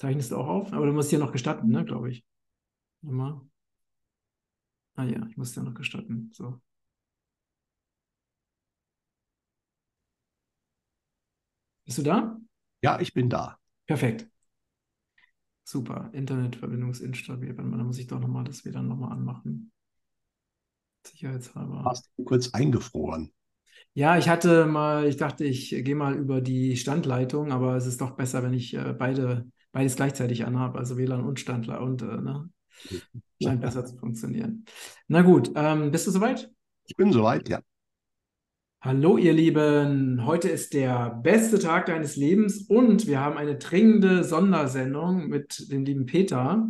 Zeichnest du auch auf? Aber du musst hier noch gestatten, ne, glaube ich. Immer. Ah ja, ich muss dir noch gestatten. So. Bist du da? Ja, ich bin da. Perfekt. Super. Internetverbindung ist instabil. Dann muss ich doch nochmal das wieder nochmal anmachen. Sicherheitshalber. Hast du kurz eingefroren? Ja, ich hatte mal, ich dachte, ich gehe mal über die Standleitung, aber es ist doch besser, wenn ich äh, beide, beides gleichzeitig anhabe, also WLAN und Standler und äh, ne? scheint besser zu funktionieren. Na gut, ähm, bist du soweit? Ich bin soweit, ja. Hallo, ihr Lieben. Heute ist der beste Tag deines Lebens und wir haben eine dringende Sondersendung mit dem lieben Peter.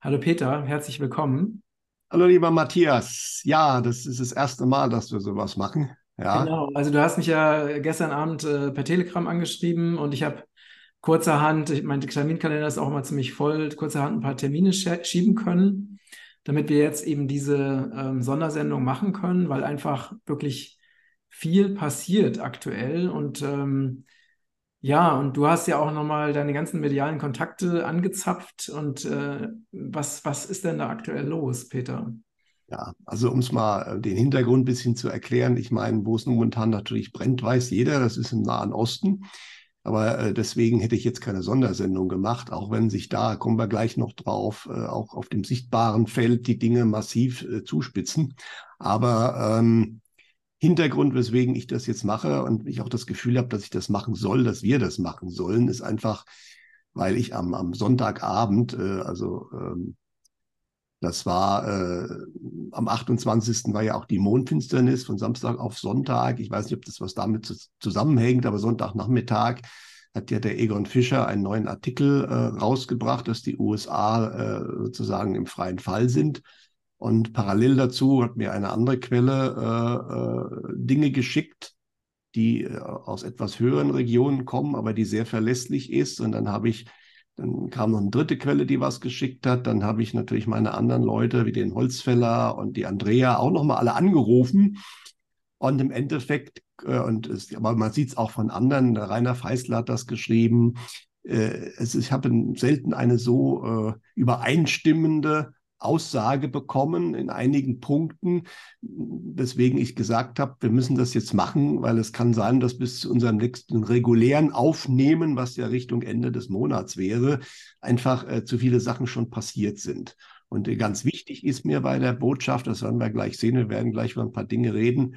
Hallo Peter, herzlich willkommen. Hallo, lieber Matthias. Ja, das ist das erste Mal, dass wir sowas machen. Ja. Genau, also du hast mich ja gestern Abend äh, per Telegram angeschrieben und ich habe kurzerhand, ich, mein Terminkalender ist auch immer ziemlich voll, kurzerhand ein paar Termine schieben können, damit wir jetzt eben diese ähm, Sondersendung machen können, weil einfach wirklich viel passiert aktuell und ähm, ja, und du hast ja auch nochmal deine ganzen medialen Kontakte angezapft und äh, was, was ist denn da aktuell los, Peter? Ja, also um es mal äh, den Hintergrund ein bisschen zu erklären, ich meine, wo es momentan natürlich brennt, weiß jeder, das ist im Nahen Osten. Aber äh, deswegen hätte ich jetzt keine Sondersendung gemacht, auch wenn sich da, kommen wir gleich noch drauf, äh, auch auf dem sichtbaren Feld die Dinge massiv äh, zuspitzen. Aber ähm, Hintergrund, weswegen ich das jetzt mache und ich auch das Gefühl habe, dass ich das machen soll, dass wir das machen sollen, ist einfach, weil ich am, am Sonntagabend, äh, also ähm, das war äh, am 28. war ja auch die Mondfinsternis von Samstag auf Sonntag. Ich weiß nicht, ob das was damit zusammenhängt, aber Sonntagnachmittag hat ja der Egon Fischer einen neuen Artikel äh, rausgebracht, dass die USA äh, sozusagen im freien Fall sind. Und parallel dazu hat mir eine andere Quelle äh, äh, Dinge geschickt, die äh, aus etwas höheren Regionen kommen, aber die sehr verlässlich ist. Und dann habe ich dann kam noch eine dritte Quelle, die was geschickt hat. Dann habe ich natürlich meine anderen Leute, wie den Holzfäller und die Andrea, auch nochmal alle angerufen. Und im Endeffekt, äh, und es, aber man sieht es auch von anderen, der Rainer Feißler hat das geschrieben, äh, es, ich habe selten eine so äh, übereinstimmende Aussage bekommen in einigen Punkten, weswegen ich gesagt habe, wir müssen das jetzt machen, weil es kann sein, dass bis zu unserem nächsten regulären Aufnehmen, was ja Richtung Ende des Monats wäre, einfach äh, zu viele Sachen schon passiert sind. Und äh, ganz wichtig ist mir bei der Botschaft, das werden wir gleich sehen, wir werden gleich über ein paar Dinge reden,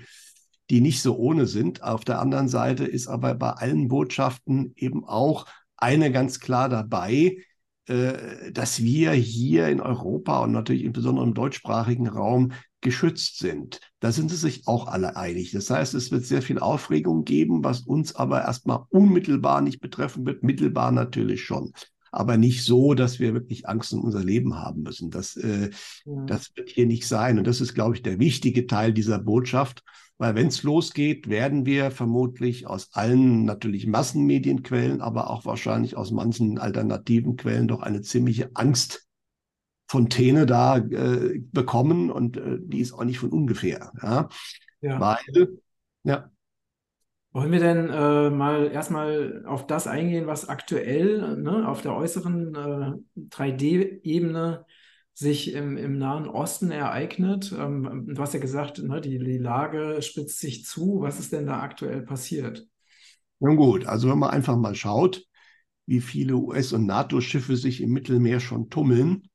die nicht so ohne sind. Auf der anderen Seite ist aber bei allen Botschaften eben auch eine ganz klar dabei, dass wir hier in Europa und natürlich insbesondere im deutschsprachigen Raum geschützt sind. Da sind sie sich auch alle einig. Das heißt, es wird sehr viel Aufregung geben, was uns aber erstmal unmittelbar nicht betreffen wird, mittelbar natürlich schon. Aber nicht so, dass wir wirklich Angst um unser Leben haben müssen. Das, äh, ja. das wird hier nicht sein. Und das ist, glaube ich, der wichtige Teil dieser Botschaft. Weil wenn es losgeht, werden wir vermutlich aus allen natürlich Massenmedienquellen, aber auch wahrscheinlich aus manchen alternativen Quellen doch eine ziemliche Angstfontäne da äh, bekommen und äh, die ist auch nicht von ungefähr. Ja? ja. Weil, ja. Wollen wir denn äh, mal erstmal auf das eingehen, was aktuell ne, auf der äußeren äh, 3D-Ebene sich im, im Nahen Osten ereignet. Ähm, du hast ja gesagt, ne, die, die Lage spitzt sich zu. Was ist denn da aktuell passiert? Nun gut, also wenn man einfach mal schaut, wie viele US- und NATO-Schiffe sich im Mittelmeer schon tummeln,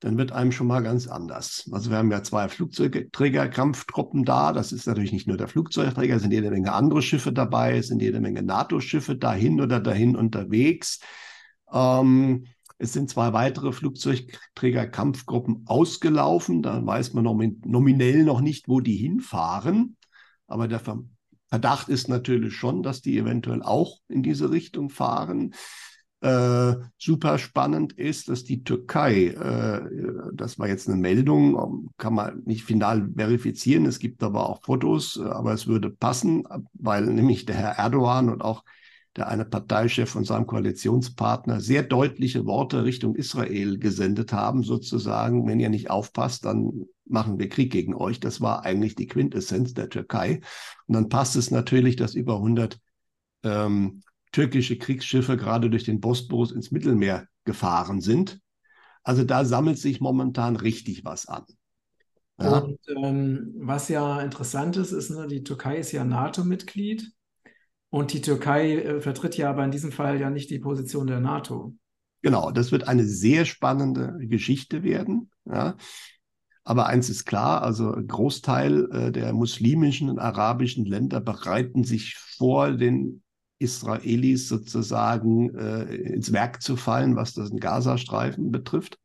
dann wird einem schon mal ganz anders. Also wir haben ja zwei Flugzeugträgerkampftruppen da. Das ist natürlich nicht nur der Flugzeugträger, es sind jede Menge andere Schiffe dabei, es sind jede Menge NATO-Schiffe dahin oder dahin unterwegs. Ähm, es sind zwei weitere Flugzeugträgerkampfgruppen ausgelaufen. Da weiß man nominell noch nicht, wo die hinfahren. Aber der Verdacht ist natürlich schon, dass die eventuell auch in diese Richtung fahren. Äh, super spannend ist, dass die Türkei, äh, das war jetzt eine Meldung, kann man nicht final verifizieren, es gibt aber auch Fotos, aber es würde passen, weil nämlich der Herr Erdogan und auch der eine Parteichef von seinem Koalitionspartner sehr deutliche Worte Richtung Israel gesendet haben, sozusagen, wenn ihr nicht aufpasst, dann machen wir Krieg gegen euch. Das war eigentlich die Quintessenz der Türkei. Und dann passt es natürlich, dass über 100 ähm, türkische Kriegsschiffe gerade durch den Bosporus ins Mittelmeer gefahren sind. Also da sammelt sich momentan richtig was an. Ja. Und ähm, was ja interessant ist, ist, ne, die Türkei ist ja NATO-Mitglied und die Türkei äh, vertritt ja aber in diesem Fall ja nicht die Position der NATO. Genau, das wird eine sehr spannende Geschichte werden. Ja. Aber eins ist klar, also ein Großteil äh, der muslimischen und arabischen Länder bereiten sich vor, den Israelis sozusagen äh, ins Werk zu fallen, was das Gazastreifen betrifft.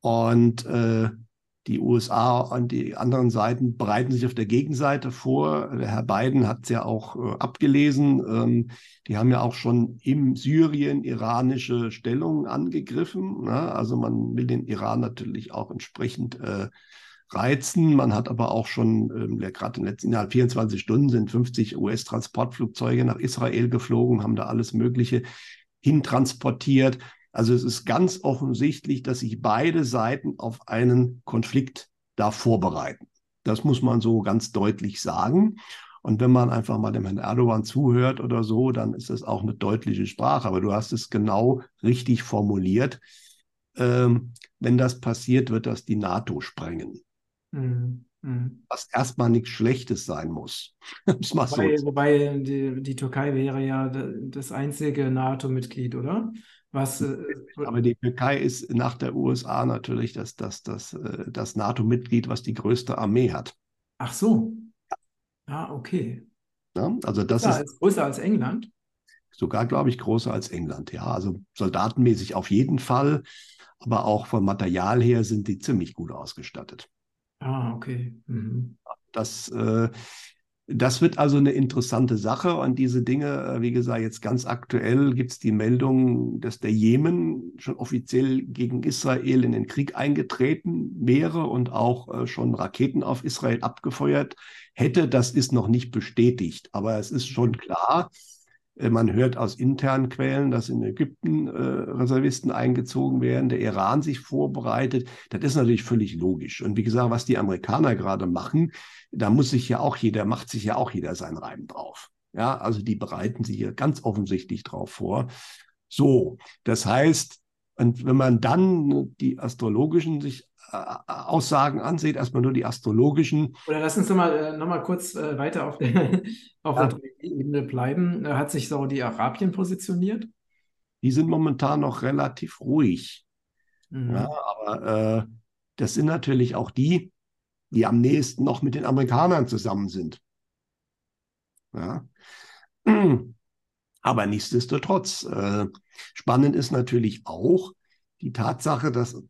Und äh, die USA und die anderen Seiten bereiten sich auf der Gegenseite vor. Der Herr Biden hat es ja auch äh, abgelesen. Ähm, die haben ja auch schon im Syrien iranische Stellungen angegriffen. Ne? Also man will den Iran natürlich auch entsprechend äh, reizen. Man hat aber auch schon, ähm, gerade in den letzten innerhalb 24 Stunden sind 50 US-Transportflugzeuge nach Israel geflogen, haben da alles Mögliche hintransportiert. Also es ist ganz offensichtlich, dass sich beide Seiten auf einen Konflikt da vorbereiten. Das muss man so ganz deutlich sagen. Und wenn man einfach mal dem Herrn Erdogan zuhört oder so, dann ist das auch eine deutliche Sprache. Aber du hast es genau richtig formuliert. Ähm, wenn das passiert, wird das die NATO sprengen. Mhm. Mhm. Was erstmal nichts Schlechtes sein muss. wobei, so. wobei die, die, Türkei wäre ja das einzige NATO-Mitglied, oder? Was, äh, Aber die Türkei ist nach der USA natürlich das, das, das, äh, das NATO-Mitglied, was die größte Armee hat. Ach so. Ah, okay. Ja, also das größer ist als, größer als England. Sogar, glaube ich, größer als England. Ja, also soldatenmäßig auf jeden Fall, aber auch vom Material her sind die ziemlich gut ausgestattet. Ah, okay. Mhm. Das äh, das wird also eine interessante Sache und diese Dinge, äh, wie gesagt, jetzt ganz aktuell gibt es die Meldung, dass der Jemen schon offiziell gegen Israel in den Krieg eingetreten wäre und auch äh, schon Raketen auf Israel abgefeuert hätte. Das ist noch nicht bestätigt, aber es ist schon klar, äh, man hört aus internen Quellen, dass in Ägypten äh, Reservisten eingezogen werden, der Iran sich vorbereitet. Das ist natürlich völlig logisch. Und wie gesagt, was die Amerikaner gerade machen, da muss sich ja auch jeder, macht sich ja auch jeder seinen Reim drauf. Ja, also die bereiten sich hier ganz offensichtlich drauf vor. So, das heißt, und wenn man dann die astrologischen sich äh, Aussagen ansieht, erstmal nur die astrologischen. Oder lass uns nochmal äh, noch mal kurz äh, weiter auf, der, auf ja. der Ebene bleiben. Hat sich so die Arabien positioniert? Die sind momentan noch relativ ruhig. Mhm. Ja, aber äh, das sind natürlich auch die, die am nächsten noch mit den Amerikanern zusammen sind. Ja. Aber nichtsdestotrotz, äh, spannend ist natürlich auch die Tatsache, dass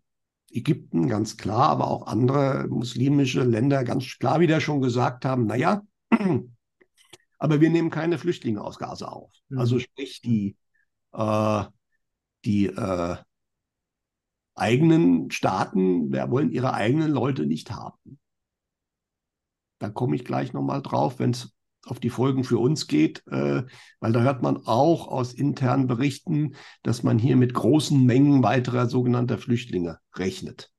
Ägypten ganz klar, aber auch andere muslimische Länder ganz klar wieder schon gesagt haben, naja, aber wir nehmen keine Flüchtlinge aus Gaza auf. Mhm. Also sprich, die, äh, die äh, eigenen Staaten wir wollen ihre eigenen Leute nicht haben. Da komme ich gleich nochmal drauf, wenn es auf die Folgen für uns geht, äh, weil da hört man auch aus internen Berichten, dass man hier mit großen Mengen weiterer sogenannter Flüchtlinge rechnet.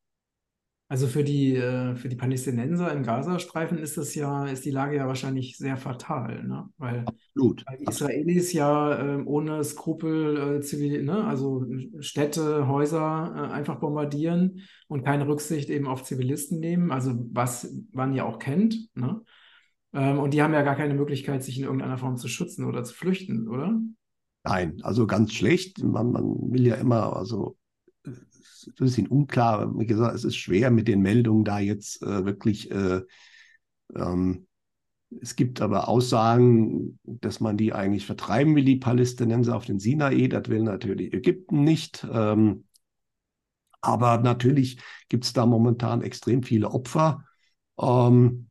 Also für die, äh, für die Palästinenser im Gazastreifen ist das ja, ist die Lage ja wahrscheinlich sehr fatal, ne? Weil, weil die Israelis ja äh, ohne Skrupel äh, zivil, ne? also Städte, Häuser äh, einfach bombardieren und keine Rücksicht eben auf Zivilisten nehmen, also was man ja auch kennt, ne? Ähm, und die haben ja gar keine Möglichkeit, sich in irgendeiner Form zu schützen oder zu flüchten, oder? Nein, also ganz schlecht. Man, man will ja immer, also es ist ein bisschen unklar. Wie gesagt, es ist schwer mit den Meldungen da jetzt äh, wirklich. Äh, ähm, es gibt aber Aussagen, dass man die eigentlich vertreiben will, die Palästinenser auf den Sinai. Das will natürlich Ägypten nicht. Ähm, aber natürlich gibt es da momentan extrem viele Opfer. Ähm,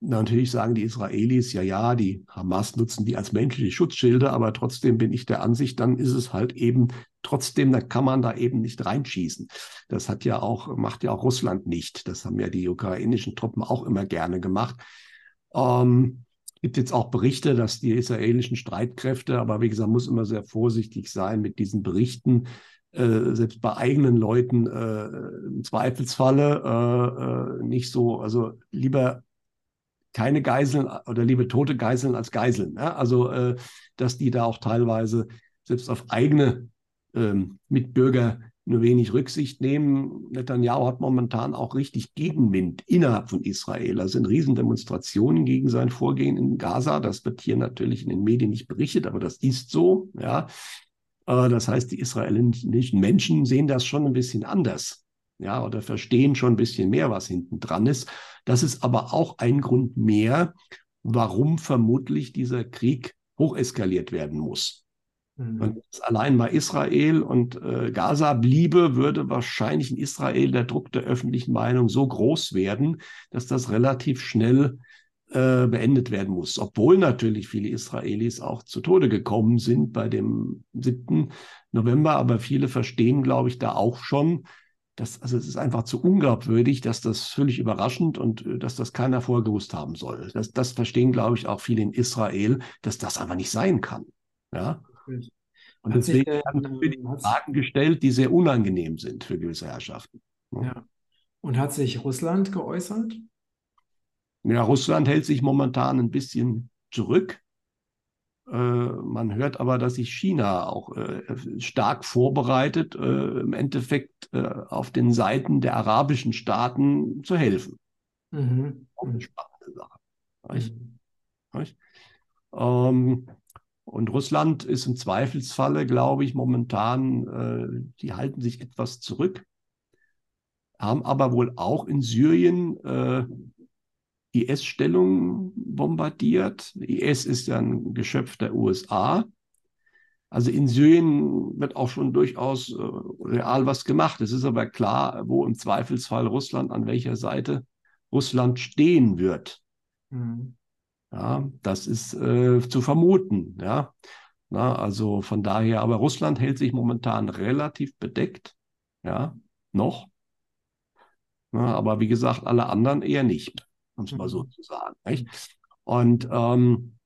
Natürlich sagen die Israelis, ja, ja, die Hamas nutzen die als menschliche Schutzschilde, aber trotzdem bin ich der Ansicht, dann ist es halt eben trotzdem, da kann man da eben nicht reinschießen. Das hat ja auch, macht ja auch Russland nicht. Das haben ja die ukrainischen Truppen auch immer gerne gemacht. Ähm, gibt jetzt auch Berichte, dass die israelischen Streitkräfte, aber wie gesagt, muss immer sehr vorsichtig sein mit diesen Berichten, äh, selbst bei eigenen Leuten äh, im Zweifelsfalle äh, äh nicht so, also lieber keine Geiseln oder liebe tote Geiseln als Geiseln. Ja? Also, äh, dass die da auch teilweise selbst auf eigene ähm, Mitbürger nur wenig Rücksicht nehmen. Netanyahu hat momentan auch richtig Gegenwind innerhalb von Israel. Da sind Riesendemonstrationen gegen sein Vorgehen in Gaza. Das wird hier natürlich in den Medien nicht berichtet, aber das ist so. Ja. Äh, das heißt, die israelischen Menschen sehen das schon ein bisschen anders. Ja, oder verstehen schon ein bisschen mehr, was hinten dran ist. Das ist aber auch ein Grund mehr, warum vermutlich dieser Krieg hocheskaliert werden muss. Mhm. Wenn es allein mal Israel und äh, Gaza bliebe, würde wahrscheinlich in Israel der Druck der öffentlichen Meinung so groß werden, dass das relativ schnell äh, beendet werden muss. Obwohl natürlich viele Israelis auch zu Tode gekommen sind bei dem 7. November, aber viele verstehen, glaube ich, da auch schon, dass, also es ist einfach zu unglaubwürdig, dass das völlig überraschend und äh, dass das keiner vorher gewusst haben soll. Das, das verstehen, glaube ich, auch viele in Israel, dass das einfach nicht sein kann. Ja. Und hat deswegen sich, haben natürlich Fragen gestellt, die sehr unangenehm sind für gewisse Herrschaften. Ja. Und hat sich Russland geäußert? Ja, Russland hält sich momentan ein bisschen zurück. Äh, man hört aber, dass sich China auch äh, stark vorbereitet, äh, im Endeffekt äh, auf den Seiten der arabischen Staaten zu helfen. Mhm. Auch eine spannende Sache. Mhm. Ähm, und Russland ist im Zweifelsfalle, glaube ich, momentan, die halten sich etwas zurück, haben aber wohl auch in Syrien IS-Stellungen bombardiert. IS ist ja ein Geschöpf der USA. Also in Syrien wird auch schon durchaus äh, real was gemacht. Es ist aber klar, wo im Zweifelsfall Russland an welcher Seite Russland stehen wird. Mhm. Ja, das ist äh, zu vermuten. Ja. Na, also von daher, aber Russland hält sich momentan relativ bedeckt. Ja, noch. Na, aber wie gesagt, alle anderen eher nicht, um es mal so mhm. zu sagen. Nicht? Und ähm,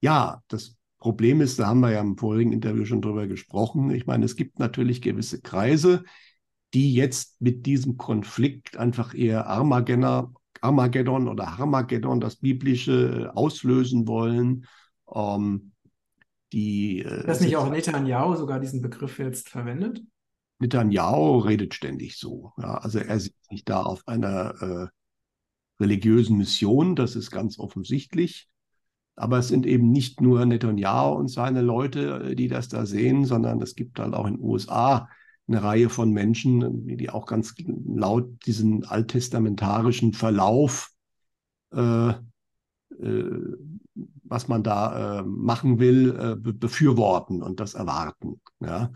ja, das Problem ist, da haben wir ja im vorigen Interview schon drüber gesprochen. Ich meine, es gibt natürlich gewisse Kreise, die jetzt mit diesem Konflikt einfach eher Armageddon, Armageddon oder Harmageddon, das biblische, äh, auslösen wollen. Ähm, die, äh, das nicht auch Netanyahu sogar diesen Begriff jetzt verwendet? Netanyahu redet ständig so. Ja, also er sieht sich da auf einer äh, religiösen Mission, das ist ganz offensichtlich. Aber es sind eben nicht nur Netanyahu und seine Leute, äh, die das da sehen, sondern es gibt halt auch in den USA eine Reihe von Menschen, die auch ganz laut diesen alttestamentarischen Verlauf, äh, äh, was man da äh, machen will, äh, be befürworten und das erwarten. Ja.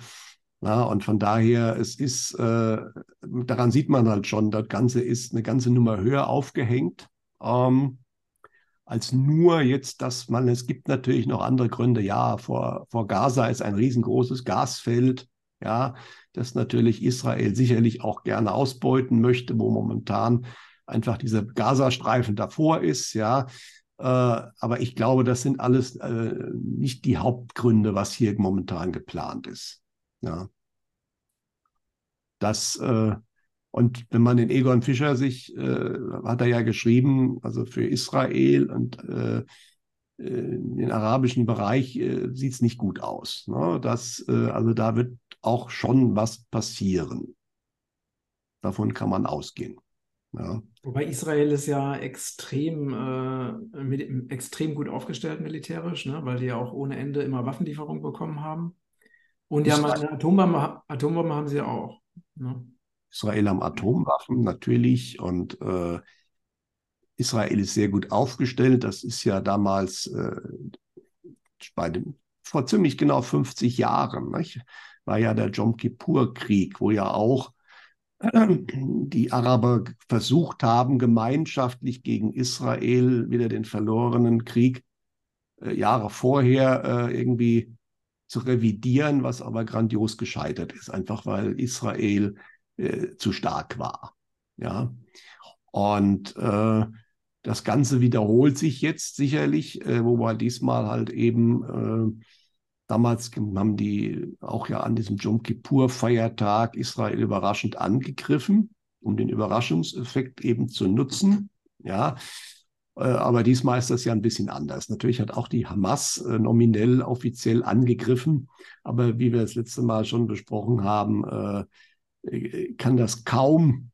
Ja, und von daher, es ist, äh, daran sieht man halt schon, das Ganze ist eine ganze Nummer höher aufgehängt. Ähm, als nur jetzt, dass man, es gibt natürlich noch andere Gründe. Ja, vor, vor Gaza ist ein riesengroßes Gasfeld. Ja, das natürlich Israel sicherlich auch gerne ausbeuten möchte, wo momentan einfach dieser Gazastreifen davor ist, ja. Äh, aber ich glaube, das sind alles äh, nicht die Hauptgründe, was hier momentan geplant ist. Ja. Das, äh, und wenn man den Egon Fischer sich, äh, hat er ja geschrieben, also für Israel und äh, den arabischen Bereich äh, sieht es nicht gut aus. Ne? Das, äh, also da wird auch schon was passieren. Davon kann man ausgehen. Ja. Wobei Israel ist ja extrem, äh, mit, extrem gut aufgestellt militärisch, ne? weil die ja auch ohne Ende immer Waffenlieferungen bekommen haben. Und ja, eine Atombombe, Atombombe haben sie ja auch. Ne? Israel haben Atomwaffen natürlich und äh, Israel ist sehr gut aufgestellt. Das ist ja damals äh, bei dem, vor ziemlich genau 50 Jahren. Nicht? war ja der Jom Kippur-Krieg, wo ja auch die Araber versucht haben, gemeinschaftlich gegen Israel wieder den verlorenen Krieg äh, Jahre vorher äh, irgendwie zu revidieren, was aber grandios gescheitert ist, einfach weil Israel äh, zu stark war. Ja. Und äh, das Ganze wiederholt sich jetzt sicherlich, äh, wo wir diesmal halt eben äh, Damals haben die auch ja an diesem Jom Kippur-Feiertag Israel überraschend angegriffen, um den Überraschungseffekt eben zu nutzen. Ja, aber diesmal ist das ja ein bisschen anders. Natürlich hat auch die Hamas äh, nominell offiziell angegriffen, aber wie wir das letzte Mal schon besprochen haben, äh, kann das kaum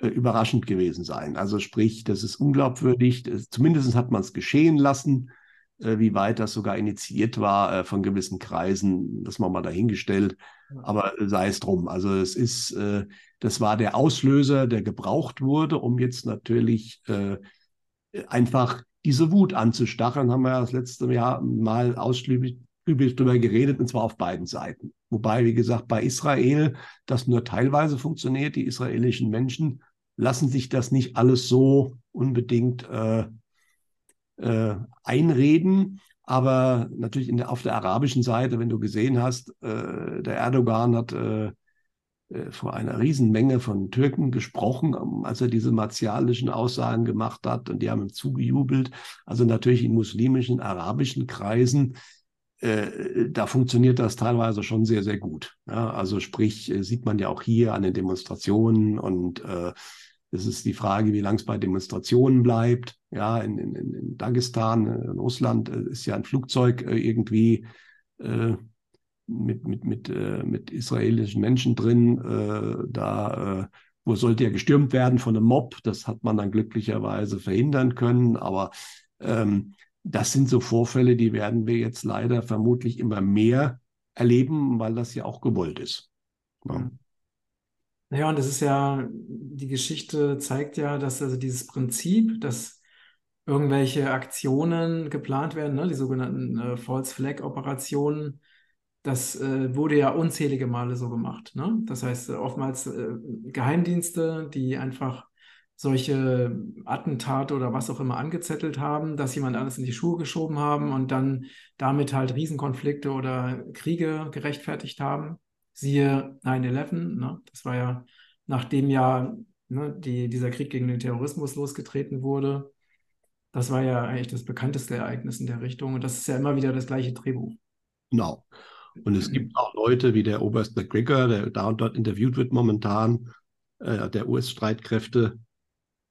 überraschend gewesen sein. Also sprich, das ist unglaubwürdig. Zumindest hat man es geschehen lassen. Wie weit das sogar initiiert war von gewissen Kreisen, das machen wir mal dahingestellt. Aber sei es drum. Also es ist, das war der Auslöser, der gebraucht wurde, um jetzt natürlich einfach diese Wut anzustacheln, haben wir ja das letzte Jahr mal ausschließlich darüber geredet, und zwar auf beiden Seiten. Wobei, wie gesagt, bei Israel das nur teilweise funktioniert. Die israelischen Menschen lassen sich das nicht alles so unbedingt äh, äh, einreden. Aber natürlich der, auf der arabischen Seite, wenn du gesehen hast, äh, der Erdogan hat äh, vor einer Riesenmenge von Türken gesprochen, ähm, als er diese martialischen Aussagen gemacht hat und die haben ihm zugejubelt. Also natürlich in muslimischen, arabischen Kreisen, äh, da funktioniert das teilweise schon sehr, sehr gut. Also sprich, äh, sieht man ja auch hier an den Demonstrationen und äh, es ist die Frage, wie lange es bei Demonstrationen bleibt. Ja, in, in, in Dagestan, in Russland ist ja ein Flugzeug irgendwie äh, mit, mit, mit, äh, mit israelischen Menschen drin. Äh, da äh, wo sollte ja gestürmt werden von einem Mob. Das hat man dann glücklicherweise verhindern können. Aber ähm, das sind so Vorfälle, die werden wir jetzt leider vermutlich immer mehr erleben, weil das ja auch gewollt ist. Ja. Naja, und das ist ja, die Geschichte zeigt ja, dass also dieses Prinzip, dass irgendwelche Aktionen geplant werden, ne, die sogenannten äh, False Flag Operationen, das äh, wurde ja unzählige Male so gemacht. Ne? Das heißt, äh, oftmals äh, Geheimdienste, die einfach solche Attentate oder was auch immer angezettelt haben, dass jemand alles in die Schuhe geschoben haben und dann damit halt Riesenkonflikte oder Kriege gerechtfertigt haben. Siehe 9-11, ne? das war ja nachdem ja ne, die, dieser Krieg gegen den Terrorismus losgetreten wurde. Das war ja eigentlich das bekannteste Ereignis in der Richtung und das ist ja immer wieder das gleiche Drehbuch. Genau. Und es gibt auch Leute wie der Oberst McGregor, der da und dort interviewt wird momentan, äh, der US-Streitkräfte,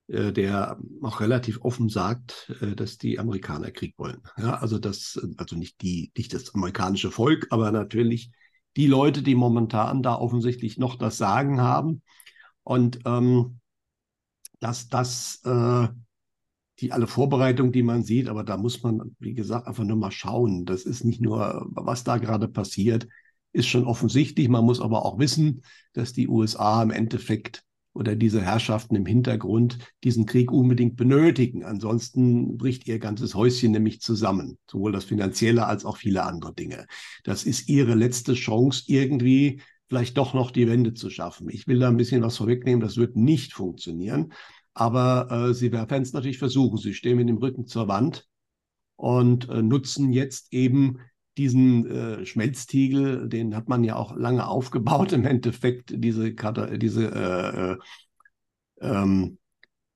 äh, der auch relativ offen sagt, äh, dass die Amerikaner Krieg wollen. Ja, also das, also nicht die, nicht das amerikanische Volk, aber natürlich die Leute, die momentan da offensichtlich noch das Sagen haben. Und ähm, dass das äh, die alle Vorbereitungen, die man sieht, aber da muss man, wie gesagt, einfach nur mal schauen. Das ist nicht nur, was da gerade passiert, ist schon offensichtlich. Man muss aber auch wissen, dass die USA im Endeffekt oder diese Herrschaften im Hintergrund diesen Krieg unbedingt benötigen. Ansonsten bricht ihr ganzes Häuschen nämlich zusammen, sowohl das finanzielle als auch viele andere Dinge. Das ist ihre letzte Chance, irgendwie vielleicht doch noch die Wende zu schaffen. Ich will da ein bisschen was vorwegnehmen, das wird nicht funktionieren. Aber äh, sie werden es natürlich versuchen. Sie stehen mit dem Rücken zur Wand und äh, nutzen jetzt eben diesen äh, Schmelztiegel, den hat man ja auch lange aufgebaut, im Endeffekt, diese, diese, äh, äh, ähm,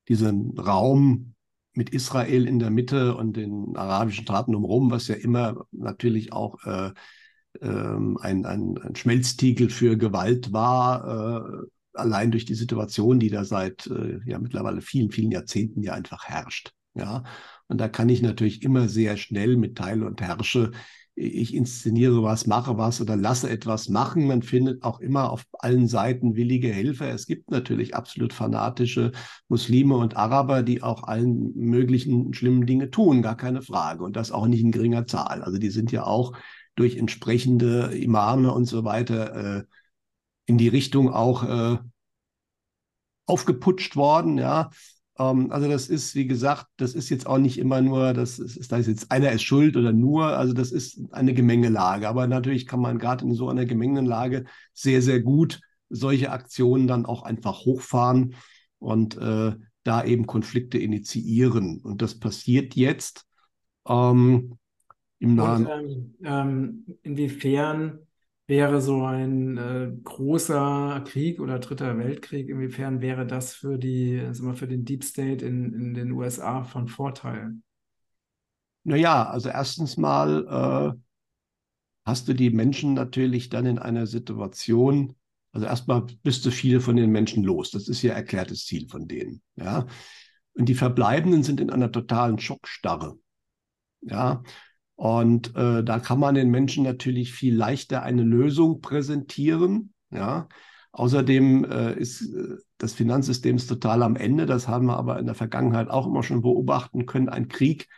diesen Raum mit Israel in der Mitte und den arabischen Staaten umherum, was ja immer natürlich auch äh, ähm, ein, ein, ein, Schmelztiegel für Gewalt war, allein durch die Situation, die da seit äh, ja mittlerweile vielen, vielen Jahrzehnten ja einfach herrscht. Ja, und da kann ich natürlich immer sehr schnell mit Teile und Herrsche, ich inszeniere was, mache was oder lasse etwas machen. Man findet auch immer auf allen Seiten willige Helfer. Es gibt natürlich absolut fanatische Muslime und Araber, die auch allen möglichen schlimmen Dinge tun, gar keine Frage. Und das auch nicht in geringer Zahl. Also die sind ja auch durch entsprechende Imame und so weiter äh, in die Richtung auch äh, aufgeputscht worden, ja. Ähm, also das ist, wie gesagt, das ist jetzt auch nicht immer nur, das ist, da ist jetzt einer ist schuld oder nur, also das ist eine Gemengelage. Aber natürlich kann man gerade in so einer Gemengelage sehr, sehr gut solche Aktionen dann auch einfach hochfahren und äh, da eben Konflikte initiieren. Und das passiert jetzt ähm, im Nahen. Und, ähm, ähm, inwiefern wäre so ein äh, großer Krieg oder dritter Weltkrieg, inwiefern wäre das für die, also mal für den Deep State in, in den USA von Vorteil? Naja, also erstens mal äh, hast du die Menschen natürlich dann in einer Situation, also erstmal bist du viele von den Menschen los. Das ist ja erklärtes Ziel von denen. Ja. Und die Verbleibenden sind in einer totalen Schockstarre. Ja, und äh, da kann man den Menschen natürlich viel leichter eine Lösung präsentieren. Ja, außerdem äh, ist äh, das Finanzsystem total am Ende. Das haben wir aber in der Vergangenheit auch immer schon beobachten können. Ein Krieg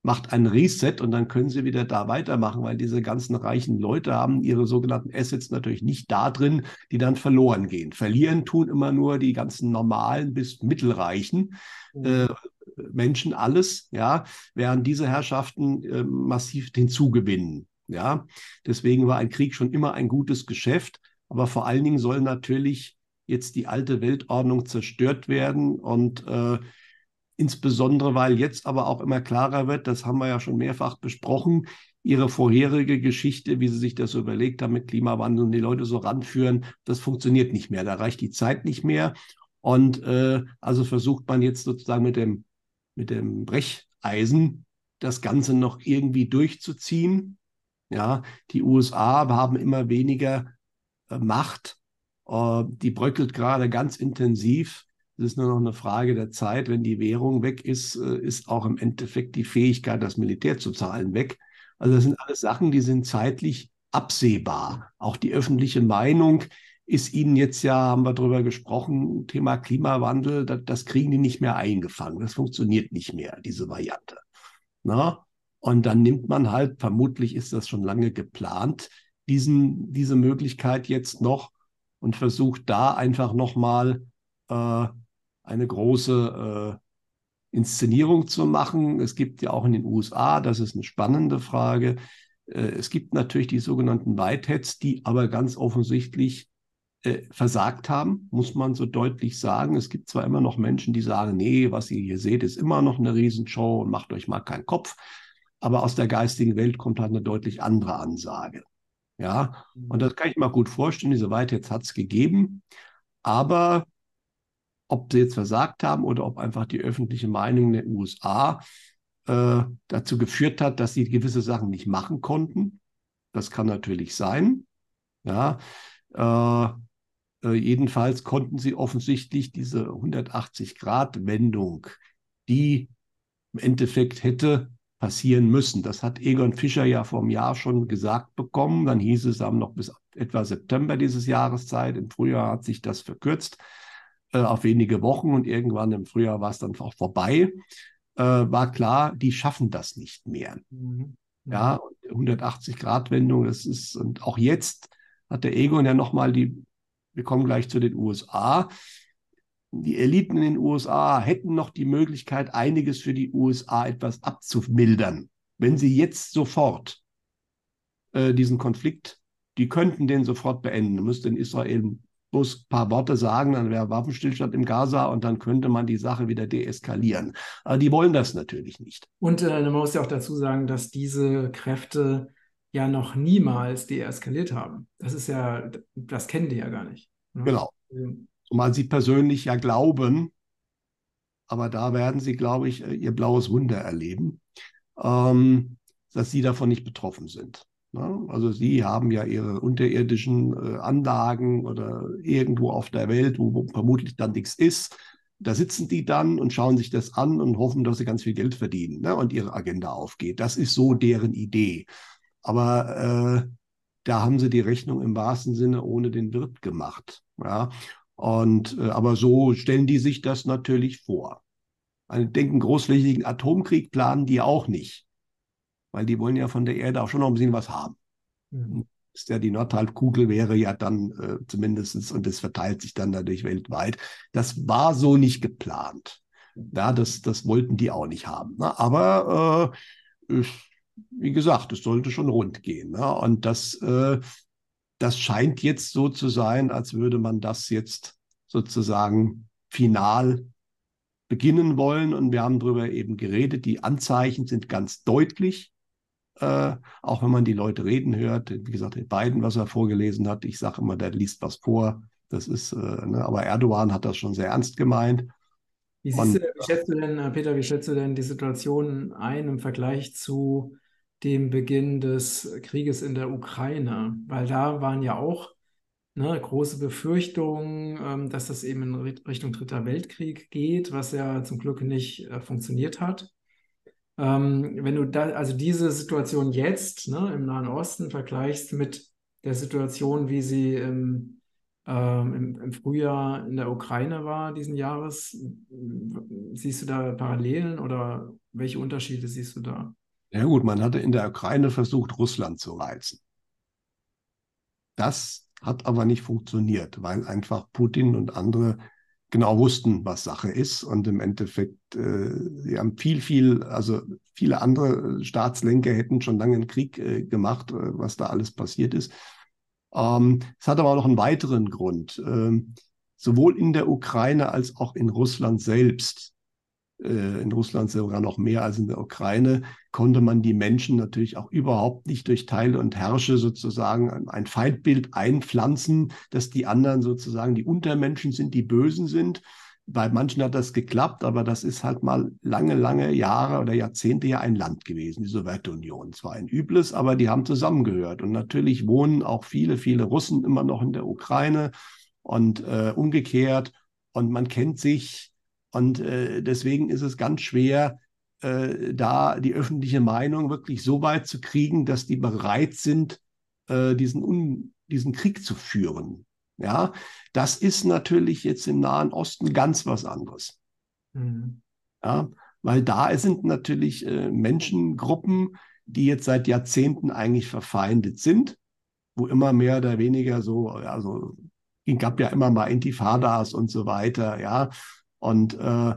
macht ein Reset und dann können sie wieder da weitermachen, weil diese ganzen reichen Leute haben ihre sogenannten Assets natürlich nicht da drin, die dann verloren gehen. Verlieren tun immer nur die ganzen normalen bis mittelreichen mhm. äh, Menschen alles, ja, während diese Herrschaften äh, massiv hinzugewinnen. Ja, deswegen war ein Krieg schon immer ein gutes Geschäft, aber vor allen Dingen soll natürlich jetzt die alte Weltordnung zerstört werden und äh, Insbesondere, weil jetzt aber auch immer klarer wird, das haben wir ja schon mehrfach besprochen, ihre vorherige Geschichte, wie sie sich das überlegt haben mit Klimawandel und die Leute so ranführen, das funktioniert nicht mehr. Da reicht die Zeit nicht mehr. Und äh, also versucht man jetzt sozusagen mit dem, mit dem Brecheisen das Ganze noch irgendwie durchzuziehen. Ja, die USA haben immer weniger äh, Macht. Äh, die bröckelt gerade ganz intensiv. Es ist nur noch eine Frage der Zeit. Wenn die Währung weg ist, äh, ist auch im Endeffekt die Fähigkeit, das Militär zu zahlen, weg. Also das sind alles Sachen, die sind zeitlich absehbar. Auch die öffentliche Meinung ist ihnen jetzt ja, haben wir darüber gesprochen, Thema Klimawandel, das, das kriegen die nicht mehr eingefangen. Das funktioniert nicht mehr, diese Variante. Na? Und dann nimmt man halt, vermutlich ist das schon lange geplant, diesen, diese Möglichkeit jetzt noch und versucht da einfach nochmal äh, eine große äh, Inszenierung zu machen. Es gibt ja auch in den USA, das ist eine spannende Frage, äh, es gibt natürlich die sogenannten Whiteheads, die aber ganz offensichtlich äh, versagt haben, muss man so deutlich sagen. Es gibt zwar immer noch Menschen, die sagen, nee, was ihr hier seht, ist immer noch eine Riesenshow und macht euch mal keinen Kopf. Aber aus der geistigen Welt kommt halt eine deutlich andere Ansage. Ja, und mhm. das kann ich mir gut vorstellen. Diese Whiteheads hat es gegeben. Aber ob sie jetzt versagt haben oder ob einfach die öffentliche Meinung in den USA äh, dazu geführt hat, dass sie gewisse Sachen nicht machen konnten. Das kann natürlich sein. Ja, äh, äh, jedenfalls konnten sie offensichtlich diese 180-Grad-Wendung, die im Endeffekt hätte passieren müssen. Das hat Egon Fischer ja vor einem Jahr schon gesagt bekommen. Dann hieß es, haben noch bis etwa September dieses Jahres Zeit. Im Frühjahr hat sich das verkürzt äh, auf wenige Wochen und irgendwann im Frühjahr war es dann auch vorbei, äh, war klar, die schaffen das nicht mehr. Mhm. Ja, 180-Grad-Wendung, das ist, und auch jetzt hat der Egon ja nochmal die, wir kommen gleich zu den USA, die Eliten in den USA hätten noch die Möglichkeit, einiges für die USA etwas abzumildern. Wenn sie jetzt sofort äh, diesen Konflikt, die könnten den sofort beenden, müsste in Israel bloß ein paar Worte sagen, dann wäre Waffenstillstand im Gaza und dann könnte man die Sache wieder deeskalieren. Aber die wollen das natürlich nicht. Und äh, man muss ja auch dazu sagen, dass diese Kräfte ja noch niemals deeskaliert haben. Das ist ja, das kennen die ja gar nicht. Ne? Genau. Zumal sie persönlich ja glauben, aber da werden sie, glaube ich, ihr blaues Wunder erleben, ähm, dass sie davon nicht betroffen sind. Ne? Also sie haben ja ihre unterirdischen äh, Anlagen oder irgendwo auf der Welt, wo vermutlich dann nichts ist. Da sitzen die dann und schauen sich das an und hoffen, dass sie ganz viel Geld verdienen ne? und ihre Agenda aufgeht. Das ist so deren Idee. Aber äh, da haben sie die Rechnung im wahrsten Sinne ohne den Wirt gemacht. Ja? Und äh, aber so stellen die sich das natürlich vor. Also denken großflächigen Atomkrieg planen die auch nicht weil die wollen ja von der Erde auch schon noch ein bisschen was haben. Mhm. Ist ja die Nordhalbkugel wäre ja dann äh, zumindest, und das verteilt sich dann dadurch weltweit. Das war so nicht geplant. Ja, das, das wollten die auch nicht haben. Ne? Aber äh, wie gesagt, es sollte schon rund gehen. Ne? Und das, äh, das scheint jetzt so zu sein, als würde man das jetzt sozusagen final beginnen wollen. Und wir haben darüber eben geredet. Die Anzeichen sind ganz deutlich äh, auch wenn man die Leute reden hört. Wie gesagt, Biden, was er vorgelesen hat, ich sage immer, der liest was vor. Das ist, äh, ne, aber Erdogan hat das schon sehr ernst gemeint. Wie, Und, du, wie schätzt du denn, Peter, wie schätzt du denn die Situation ein im Vergleich zu dem Beginn des Krieges in der Ukraine? Weil da waren ja auch ne, große Befürchtung, ähm, dass das eben in Richtung Dritter Weltkrieg geht, was ja zum Glück nicht äh, funktioniert hat. Ähm, wenn du da, also diese Situation jetzt ne, im Nahen Osten vergleichst mit der Situation, wie sie im, ähm, im, im, Frühjahr in der Ukraine war, diesen Jahres, siehst du da Parallelen oder welche Unterschiede siehst du da? Ja gut, man hatte in der Ukraine versucht, Russland zu reizen. Das hat aber nicht funktioniert, weil einfach Putin und andere genau wussten, was Sache ist. Und im Endeffekt, äh, sie haben viel, viel, also viele andere Staatslenker hätten schon lange einen Krieg äh, gemacht, äh, was da alles passiert ist. Ähm, es hat aber noch einen weiteren Grund. Ähm, sowohl in der Ukraine als auch in Russland selbst in Russland sogar noch mehr als in der Ukraine, konnte man die Menschen natürlich auch überhaupt nicht durch Teile und Herrsche sozusagen ein Feindbild einpflanzen, dass die anderen sozusagen die Untermenschen sind, die Bösen sind. Bei manchen hat das geklappt, aber das ist halt mal lange, lange Jahre oder Jahrzehnte ja ein Land gewesen, die Sowjetunion. Zwar ein übles, aber die haben zusammengehört. Und natürlich wohnen auch viele, viele Russen immer noch in der Ukraine und äh, umgekehrt. Und man kennt sich, und äh, deswegen ist es ganz schwer, äh, da die öffentliche Meinung wirklich so weit zu kriegen, dass die bereit sind, äh, diesen, Un diesen Krieg zu führen. Ja, das ist natürlich jetzt im Nahen Osten ganz was anderes. Mhm. Ja, weil da sind natürlich äh, Menschengruppen, die jetzt seit Jahrzehnten eigentlich verfeindet sind, wo immer mehr oder weniger so, also es gab ja immer mal Intifadas und so weiter, ja, und äh,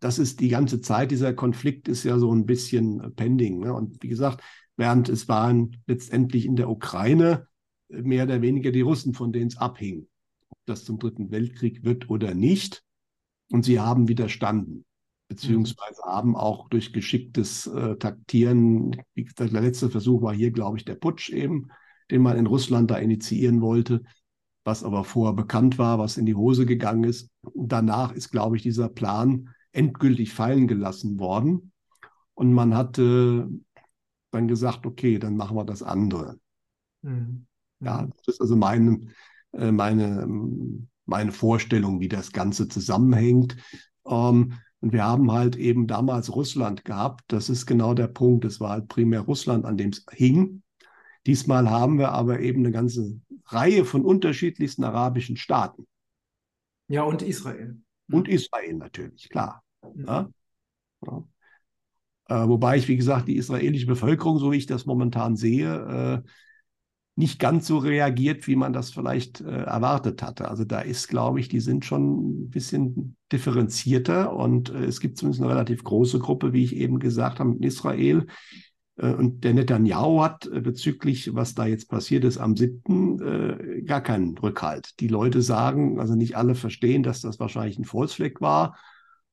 das ist die ganze Zeit, dieser Konflikt ist ja so ein bisschen pending. Ne? Und wie gesagt, während es waren letztendlich in der Ukraine mehr oder weniger die Russen, von denen es abhing, ob das zum Dritten Weltkrieg wird oder nicht. Und sie haben widerstanden, beziehungsweise mhm. haben auch durch geschicktes äh, Taktieren, wie gesagt, der letzte Versuch war hier, glaube ich, der Putsch eben, den man in Russland da initiieren wollte, was aber vorher bekannt war, was in die Hose gegangen ist. danach ist, glaube ich, dieser Plan endgültig fallen gelassen worden. Und man hatte dann gesagt, okay, dann machen wir das andere. Mhm. Ja, das ist also meine, äh, meine, meine Vorstellung, wie das Ganze zusammenhängt. Ähm, und wir haben halt eben damals Russland gehabt. Das ist genau der Punkt. Es war halt primär Russland, an dem es hing. Diesmal haben wir aber eben eine ganze Reihe von unterschiedlichsten arabischen Staaten. Ja, und Israel. Und Israel natürlich, klar. Mhm. Ja? Ja. Äh, wobei ich, wie gesagt, die israelische Bevölkerung, so wie ich das momentan sehe, äh, nicht ganz so reagiert, wie man das vielleicht äh, erwartet hatte. Also da ist, glaube ich, die sind schon ein bisschen differenzierter und äh, es gibt zumindest eine relativ große Gruppe, wie ich eben gesagt habe, in Israel, und der Netanyahu hat äh, bezüglich, was da jetzt passiert ist am 7., äh, gar keinen Rückhalt. Die Leute sagen, also nicht alle verstehen, dass das wahrscheinlich ein Volksfleck war,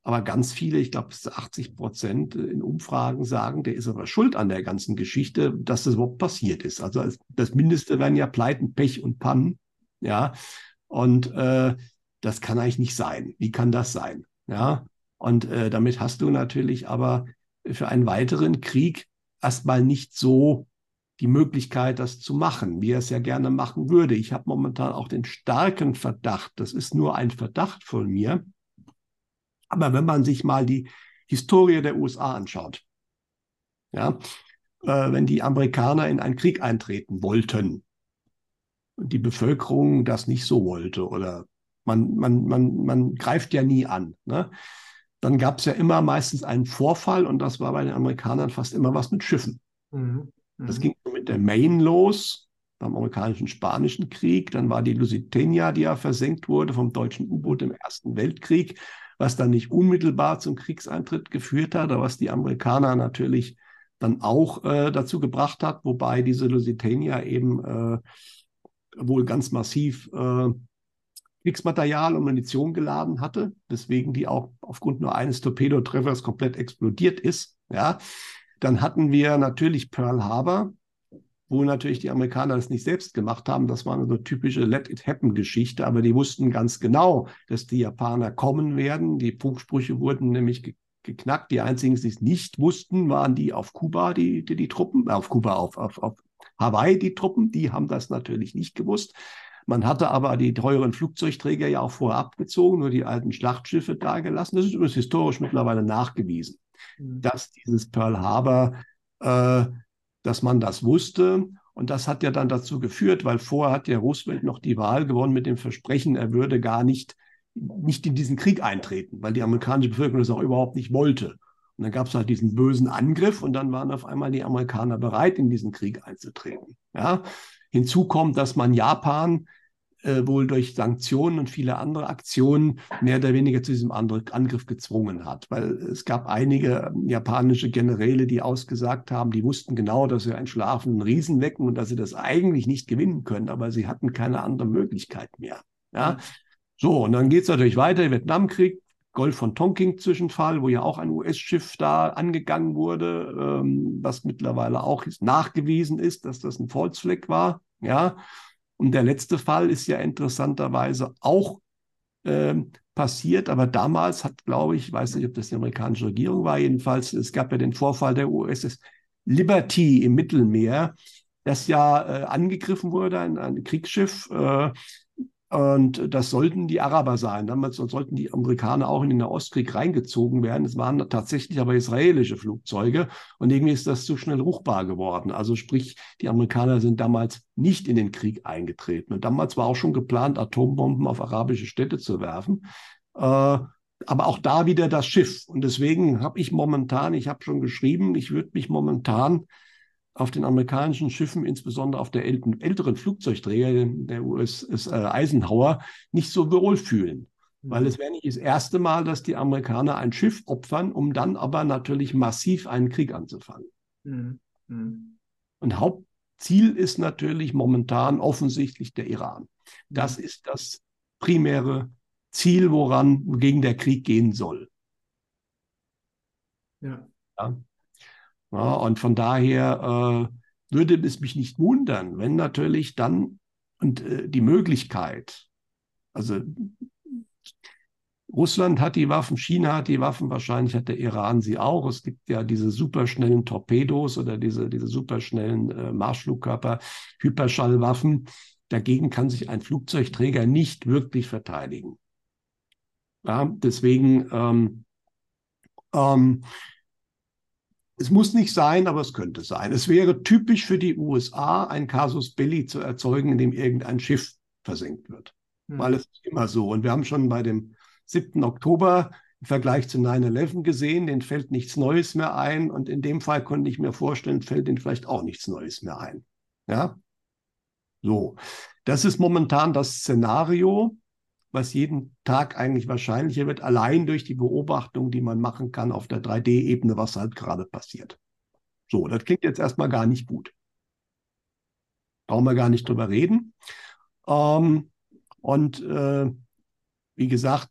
aber ganz viele, ich glaube 80 Prozent in Umfragen sagen, der ist aber schuld an der ganzen Geschichte, dass das überhaupt passiert ist. Also das Mindeste wären ja Pleiten, Pech und Pannen. Ja, und äh, das kann eigentlich nicht sein. Wie kann das sein? Ja, und äh, damit hast du natürlich aber für einen weiteren Krieg erstmal nicht so die Möglichkeit, das zu machen, wie er es ja gerne machen würde. Ich habe momentan auch den starken Verdacht, das ist nur ein Verdacht von mir, aber wenn man sich mal die Historie der USA anschaut, ja, äh, wenn die Amerikaner in einen Krieg eintreten wollten und die Bevölkerung das nicht so wollte oder man, man, man, man greift ja nie an, ne? Dann gab es ja immer meistens einen Vorfall und das war bei den Amerikanern fast immer was mit Schiffen. Mhm. Mhm. Das ging mit der Maine los, beim amerikanischen Spanischen Krieg. Dann war die Lusitania, die ja versenkt wurde vom deutschen U-Boot im Ersten Weltkrieg, was dann nicht unmittelbar zum Kriegseintritt geführt hat, aber was die Amerikaner natürlich dann auch äh, dazu gebracht hat, wobei diese Lusitania eben äh, wohl ganz massiv äh, Kriegsmaterial und Munition geladen hatte, weswegen die auch aufgrund nur eines Torpedotreffers komplett explodiert ist. Ja, dann hatten wir natürlich Pearl Harbor, wo natürlich die Amerikaner das nicht selbst gemacht haben. Das war eine so typische Let It Happen Geschichte, aber die wussten ganz genau, dass die Japaner kommen werden. Die Funksprüche wurden nämlich ge geknackt. Die einzigen, die es nicht wussten, waren die auf Kuba, die, die, die Truppen, äh, auf Kuba, auf, auf, auf Hawaii, die Truppen, die haben das natürlich nicht gewusst. Man hatte aber die teuren Flugzeugträger ja auch vorher abgezogen, nur die alten Schlachtschiffe dagelassen. Das ist übrigens historisch mittlerweile nachgewiesen, mhm. dass dieses Pearl Harbor, äh, dass man das wusste. Und das hat ja dann dazu geführt, weil vorher hat ja Roosevelt noch die Wahl gewonnen mit dem Versprechen, er würde gar nicht, nicht in diesen Krieg eintreten, weil die amerikanische Bevölkerung das auch überhaupt nicht wollte. Und dann gab es halt diesen bösen Angriff und dann waren auf einmal die Amerikaner bereit, in diesen Krieg einzutreten. Ja? Hinzu kommt, dass man Japan äh, wohl durch Sanktionen und viele andere Aktionen mehr oder weniger zu diesem Angriff gezwungen hat. Weil es gab einige ähm, japanische Generäle, die ausgesagt haben, die wussten genau, dass sie einen schlafenden Riesen wecken und dass sie das eigentlich nicht gewinnen können, aber sie hatten keine andere Möglichkeit mehr. Ja? So, und dann geht es natürlich weiter, Vietnamkrieg, Golf von Tonking Zwischenfall, wo ja auch ein US-Schiff da angegangen wurde, ähm, was mittlerweile auch nachgewiesen ist, dass das ein Falsfleck war. Ja. Und der letzte Fall ist ja interessanterweise auch ähm, passiert, aber damals hat, glaube ich, weiß nicht, ob das die amerikanische Regierung war, jedenfalls, es gab ja den Vorfall der USS Liberty im Mittelmeer, das ja äh, angegriffen wurde, ein, ein Kriegsschiff, äh, und das sollten die Araber sein. Damals sollten die Amerikaner auch in den Ostkrieg reingezogen werden. Es waren tatsächlich aber israelische Flugzeuge und irgendwie ist das zu schnell ruchbar geworden. Also sprich, die Amerikaner sind damals nicht in den Krieg eingetreten. Und damals war auch schon geplant, Atombomben auf arabische Städte zu werfen. Äh, aber auch da wieder das Schiff. Und deswegen habe ich momentan, ich habe schon geschrieben, ich würde mich momentan auf den amerikanischen Schiffen, insbesondere auf der älteren Flugzeugträger, der US äh, Eisenhower, nicht so wohl fühlen. Mhm. Weil es wäre nicht das erste Mal, dass die Amerikaner ein Schiff opfern, um dann aber natürlich massiv einen Krieg anzufangen. Mhm. Mhm. Und Hauptziel ist natürlich momentan offensichtlich der Iran. Das mhm. ist das primäre Ziel, woran gegen der Krieg gehen soll. Ja. ja. Ja, und von daher äh, würde es mich nicht wundern, wenn natürlich dann und äh, die Möglichkeit, also Russland hat die Waffen, China hat die Waffen, wahrscheinlich hat der Iran sie auch. Es gibt ja diese superschnellen Torpedos oder diese, diese superschnellen äh, Marschflugkörper, Hyperschallwaffen. Dagegen kann sich ein Flugzeugträger nicht wirklich verteidigen. Ja, deswegen ähm, ähm, es muss nicht sein, aber es könnte sein. Es wäre typisch für die USA, ein Casus Belli zu erzeugen, in dem irgendein Schiff versenkt wird. Hm. Weil es ist immer so. Und wir haben schon bei dem 7. Oktober im Vergleich zu 9-11 gesehen, den fällt nichts Neues mehr ein. Und in dem Fall konnte ich mir vorstellen, fällt den vielleicht auch nichts Neues mehr ein. Ja? So. Das ist momentan das Szenario was jeden Tag eigentlich wahrscheinlicher wird, allein durch die Beobachtung, die man machen kann auf der 3D-Ebene, was halt gerade passiert. So, das klingt jetzt erstmal gar nicht gut. Brauchen wir gar nicht drüber reden. Ähm, und äh, wie gesagt,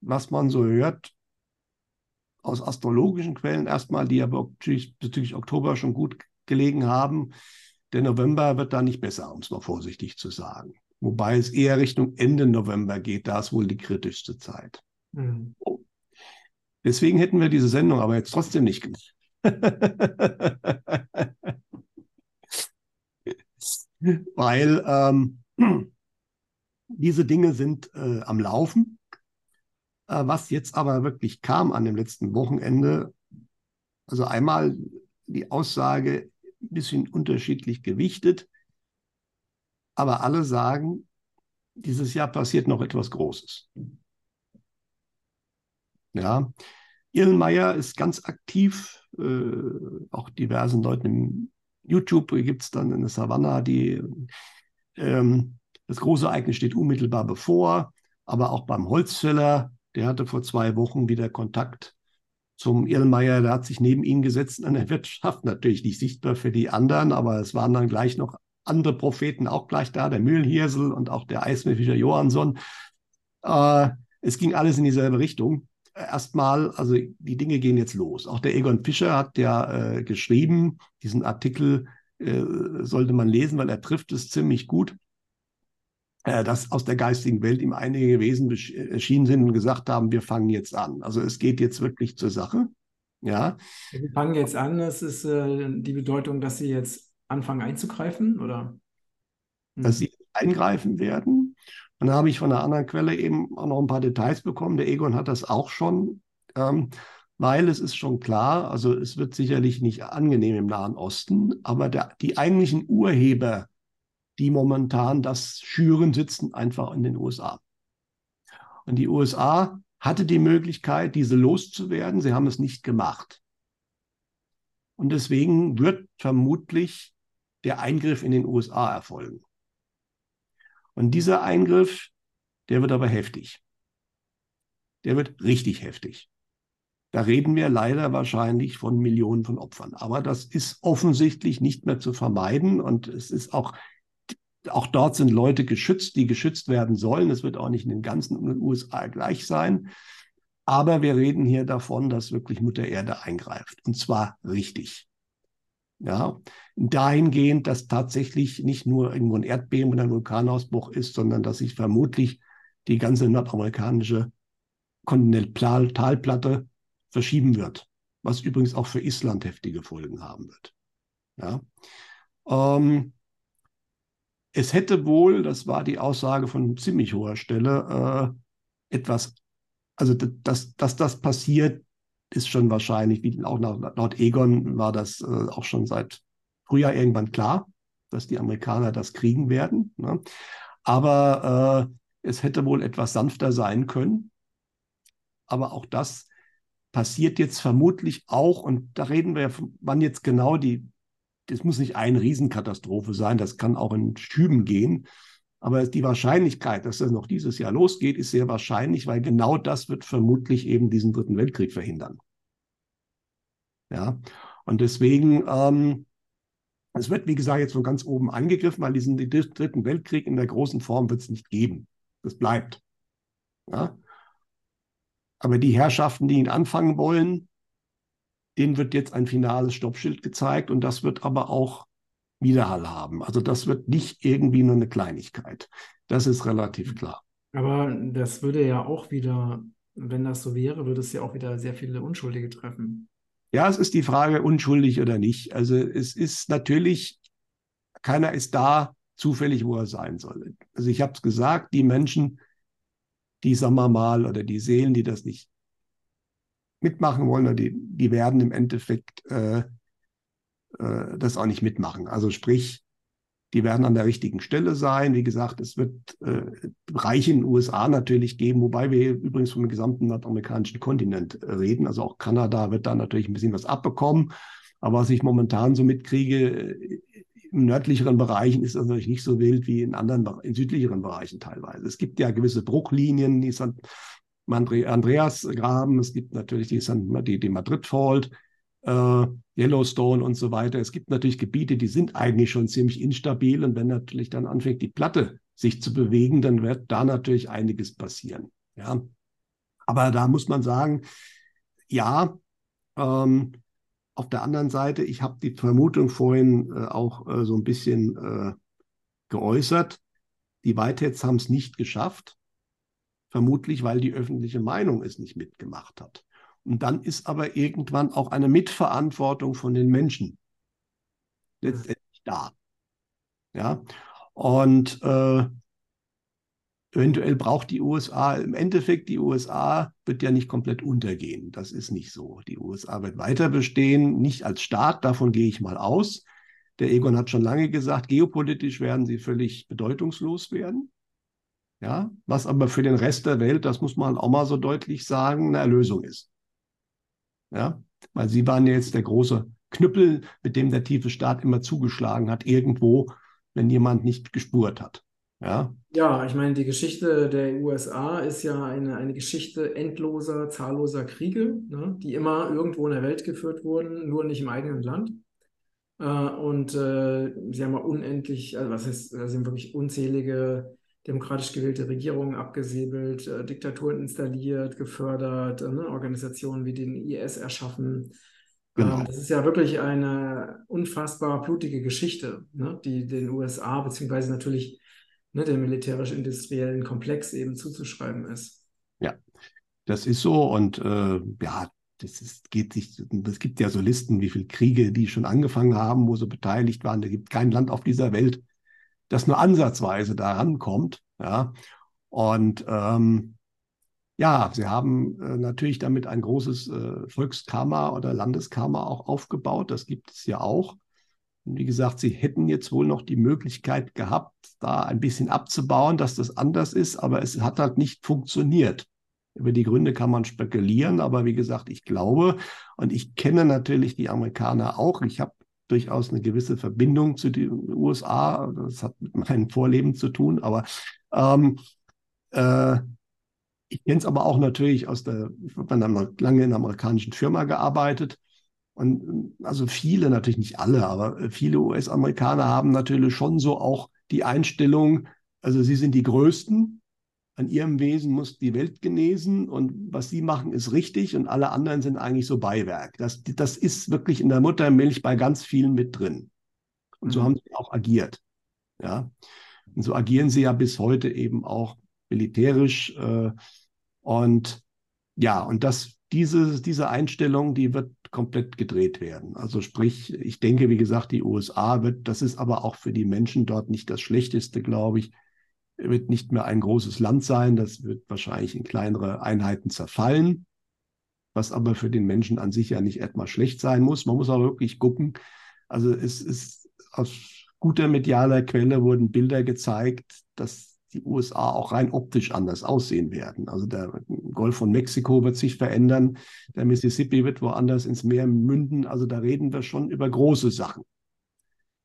was man so hört, aus astrologischen Quellen erstmal, die aber bezüglich Oktober schon gut gelegen haben, der November wird da nicht besser, um es mal vorsichtig zu sagen. Wobei es eher Richtung Ende November geht, da ist wohl die kritischste Zeit. Mhm. Oh. Deswegen hätten wir diese Sendung aber jetzt trotzdem nicht gemacht. Weil ähm, diese Dinge sind äh, am Laufen. Äh, was jetzt aber wirklich kam an dem letzten Wochenende, also einmal die Aussage ein bisschen unterschiedlich gewichtet aber alle sagen, dieses Jahr passiert noch etwas Großes. Ja, Irlenmeier ist ganz aktiv, äh, auch diversen Leuten im YouTube gibt es dann eine Savannah, die ähm, das große Ereignis steht unmittelbar bevor, aber auch beim Holzfäller, der hatte vor zwei Wochen wieder Kontakt zum Irlenmeier, der hat sich neben ihn gesetzt in der Wirtschaft, natürlich nicht sichtbar für die anderen, aber es waren dann gleich noch andere Propheten auch gleich da, der Mühlenhirsel und auch der Eismeerfischer Johansson. Äh, es ging alles in dieselbe Richtung. Erstmal, also die Dinge gehen jetzt los. Auch der Egon Fischer hat ja äh, geschrieben, diesen Artikel äh, sollte man lesen, weil er trifft es ziemlich gut, äh, dass aus der geistigen Welt ihm einige Wesen erschienen sind und gesagt haben, wir fangen jetzt an. Also es geht jetzt wirklich zur Sache. Ja. Wir fangen jetzt an. Das ist äh, die Bedeutung, dass sie jetzt anfangen einzugreifen? Oder? Hm. Dass sie eingreifen werden. Und dann habe ich von einer anderen Quelle eben auch noch ein paar Details bekommen. Der Egon hat das auch schon, ähm, weil es ist schon klar, also es wird sicherlich nicht angenehm im Nahen Osten, aber der, die eigentlichen Urheber, die momentan das schüren, sitzen einfach in den USA. Und die USA hatte die Möglichkeit, diese loszuwerden. Sie haben es nicht gemacht. Und deswegen wird vermutlich der Eingriff in den USA erfolgen. Und dieser Eingriff, der wird aber heftig. Der wird richtig heftig. Da reden wir leider wahrscheinlich von Millionen von Opfern. Aber das ist offensichtlich nicht mehr zu vermeiden. Und es ist auch, auch dort sind Leute geschützt, die geschützt werden sollen. Es wird auch nicht in den ganzen USA gleich sein. Aber wir reden hier davon, dass wirklich Mutter Erde eingreift. Und zwar richtig. Ja, dahingehend, dass tatsächlich nicht nur irgendwo ein Erdbeben oder ein Vulkanausbruch ist, sondern dass sich vermutlich die ganze nordamerikanische Kontinentalplatte verschieben wird, was übrigens auch für Island heftige Folgen haben wird. Ja. Ähm, es hätte wohl, das war die Aussage von ziemlich hoher Stelle, äh, etwas, also dass, dass das passiert, ist schon wahrscheinlich, wie auch laut Egon war das äh, auch schon seit Frühjahr irgendwann klar, dass die Amerikaner das kriegen werden. Ne? Aber äh, es hätte wohl etwas sanfter sein können. Aber auch das passiert jetzt vermutlich auch, und da reden wir ja, wann jetzt genau die, das muss nicht eine Riesenkatastrophe sein, das kann auch in Schüben gehen. Aber die Wahrscheinlichkeit, dass das noch dieses Jahr losgeht, ist sehr wahrscheinlich, weil genau das wird vermutlich eben diesen Dritten Weltkrieg verhindern. Ja, und deswegen, ähm, es wird, wie gesagt, jetzt von ganz oben angegriffen, weil diesen Dritten Weltkrieg in der großen Form wird es nicht geben. Das bleibt. Ja? Aber die Herrschaften, die ihn anfangen wollen, denen wird jetzt ein finales Stoppschild gezeigt und das wird aber auch Widerhall haben. Also das wird nicht irgendwie nur eine Kleinigkeit. Das ist relativ klar. Aber das würde ja auch wieder, wenn das so wäre, würde es ja auch wieder sehr viele Unschuldige treffen. Ja, es ist die Frage, unschuldig oder nicht. Also es ist natürlich, keiner ist da zufällig, wo er sein soll. Also ich habe es gesagt, die Menschen, die, sagen wir mal, oder die Seelen, die das nicht mitmachen wollen, die, die werden im Endeffekt äh, äh, das auch nicht mitmachen. Also sprich, die werden an der richtigen Stelle sein. Wie gesagt, es wird äh, Bereiche in den USA natürlich geben, wobei wir übrigens vom gesamten nordamerikanischen Kontinent äh, reden. Also auch Kanada wird da natürlich ein bisschen was abbekommen. Aber was ich momentan so mitkriege, äh, im nördlicheren Bereichen ist das natürlich nicht so wild wie in anderen, in südlicheren Bereichen teilweise. Es gibt ja gewisse Bruchlinien, die St. Andreas Graben, es gibt natürlich die, die, die Madrid Fault, äh, Yellowstone und so weiter. Es gibt natürlich Gebiete, die sind eigentlich schon ziemlich instabil und wenn natürlich dann anfängt, die Platte sich zu bewegen, dann wird da natürlich einiges passieren. Ja, aber da muss man sagen, ja, ähm, auf der anderen Seite, ich habe die Vermutung vorhin äh, auch äh, so ein bisschen äh, geäußert, die Whiteheads haben es nicht geschafft, vermutlich weil die öffentliche Meinung es nicht mitgemacht hat. Und dann ist aber irgendwann auch eine Mitverantwortung von den Menschen letztendlich da. Ja, und äh, eventuell braucht die USA, im Endeffekt, die USA wird ja nicht komplett untergehen. Das ist nicht so. Die USA wird weiter bestehen, nicht als Staat, davon gehe ich mal aus. Der Egon hat schon lange gesagt, geopolitisch werden sie völlig bedeutungslos werden. Ja, was aber für den Rest der Welt, das muss man auch mal so deutlich sagen, eine Erlösung ist. Ja, weil sie waren ja jetzt der große Knüppel, mit dem der tiefe Staat immer zugeschlagen hat, irgendwo, wenn jemand nicht gespurt hat. Ja, ja ich meine, die Geschichte der USA ist ja eine, eine Geschichte endloser, zahlloser Kriege, ne, die immer irgendwo in der Welt geführt wurden, nur nicht im eigenen Land. Äh, und äh, sie haben ja unendlich, also was heißt, sie haben wirklich unzählige demokratisch gewählte Regierungen abgesäbelt, äh, Diktaturen installiert, gefördert, äh, ne, Organisationen wie den IS erschaffen. Genau. Ähm, das ist ja wirklich eine unfassbar blutige Geschichte, ne, die den USA beziehungsweise natürlich ne, dem militärisch-industriellen Komplex eben zuzuschreiben ist. Ja, das ist so und äh, ja, das ist, geht sich, es gibt ja so Listen, wie viele Kriege die schon angefangen haben, wo sie beteiligt waren. Da gibt kein Land auf dieser Welt, das nur ansatzweise daran kommt. Ja. Und ähm, ja, sie haben äh, natürlich damit ein großes äh, Volkskarma oder Landeskarma auch aufgebaut. Das gibt es ja auch. Und wie gesagt, sie hätten jetzt wohl noch die Möglichkeit gehabt, da ein bisschen abzubauen, dass das anders ist, aber es hat halt nicht funktioniert. Über die Gründe kann man spekulieren, aber wie gesagt, ich glaube und ich kenne natürlich die Amerikaner auch. Ich habe durchaus eine gewisse Verbindung zu den USA. Das hat mit meinem Vorleben zu tun, aber ähm, äh, ich kenne es aber auch natürlich aus der, ich habe lange in einer amerikanischen Firma gearbeitet. Und also viele, natürlich nicht alle, aber viele US-Amerikaner haben natürlich schon so auch die Einstellung, also sie sind die Größten, an ihrem Wesen muss die Welt genesen und was sie machen ist richtig und alle anderen sind eigentlich so Beiwerk. Das, das ist wirklich in der Muttermilch bei ganz vielen mit drin. Und so mhm. haben sie auch agiert. Ja. Und so agieren sie ja bis heute eben auch militärisch. Äh, und ja, und das, diese, diese Einstellung, die wird komplett gedreht werden. Also sprich, ich denke, wie gesagt, die USA wird, das ist aber auch für die Menschen dort nicht das Schlechteste, glaube ich, wird nicht mehr ein großes Land sein. Das wird wahrscheinlich in kleinere Einheiten zerfallen, was aber für den Menschen an sich ja nicht etwas schlecht sein muss. Man muss auch wirklich gucken. Also es ist aus guter medialer Quelle wurden Bilder gezeigt, dass die USA auch rein optisch anders aussehen werden. Also der Golf von Mexiko wird sich verändern, der Mississippi wird woanders ins Meer münden. Also da reden wir schon über große Sachen.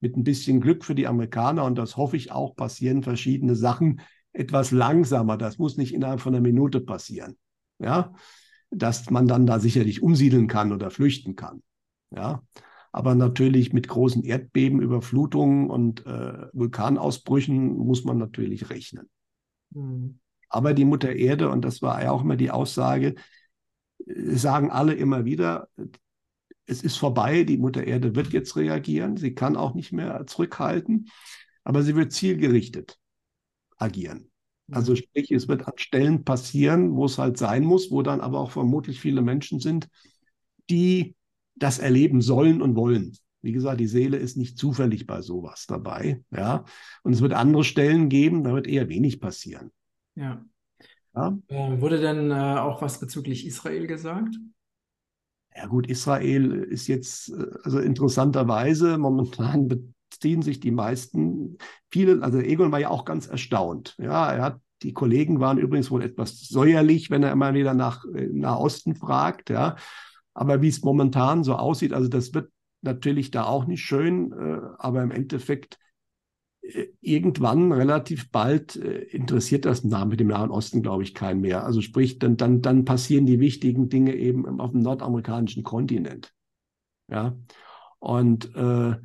Mit ein bisschen Glück für die Amerikaner, und das hoffe ich auch, passieren verschiedene Sachen etwas langsamer. Das muss nicht innerhalb von einer Minute passieren. Ja, dass man dann da sicherlich umsiedeln kann oder flüchten kann. Ja, aber natürlich mit großen Erdbeben, Überflutungen und äh, Vulkanausbrüchen muss man natürlich rechnen. Mhm. Aber die Mutter Erde, und das war ja auch immer die Aussage, sagen alle immer wieder, es ist vorbei, die Mutter Erde wird jetzt reagieren, sie kann auch nicht mehr zurückhalten, aber sie wird zielgerichtet agieren. Also mhm. sprich, es wird an Stellen passieren, wo es halt sein muss, wo dann aber auch vermutlich viele Menschen sind, die das erleben sollen und wollen. Wie gesagt, die Seele ist nicht zufällig bei sowas dabei. Ja. Und es wird andere Stellen geben, da wird eher wenig passieren. Ja. ja? Äh, wurde denn äh, auch was bezüglich Israel gesagt? Ja, gut, Israel ist jetzt, äh, also interessanterweise, momentan beziehen sich die meisten, viele, also Egon war ja auch ganz erstaunt. Ja, er hat die Kollegen waren übrigens wohl etwas säuerlich, wenn er immer wieder nach, äh, nach Osten fragt. Ja. Aber wie es momentan so aussieht, also das wird natürlich da auch nicht schön, äh, aber im Endeffekt irgendwann relativ bald äh, interessiert das mit dem Nahen Osten, glaube ich, keinen mehr. Also sprich, dann, dann, dann passieren die wichtigen Dinge eben auf dem nordamerikanischen Kontinent. Ja. Und äh,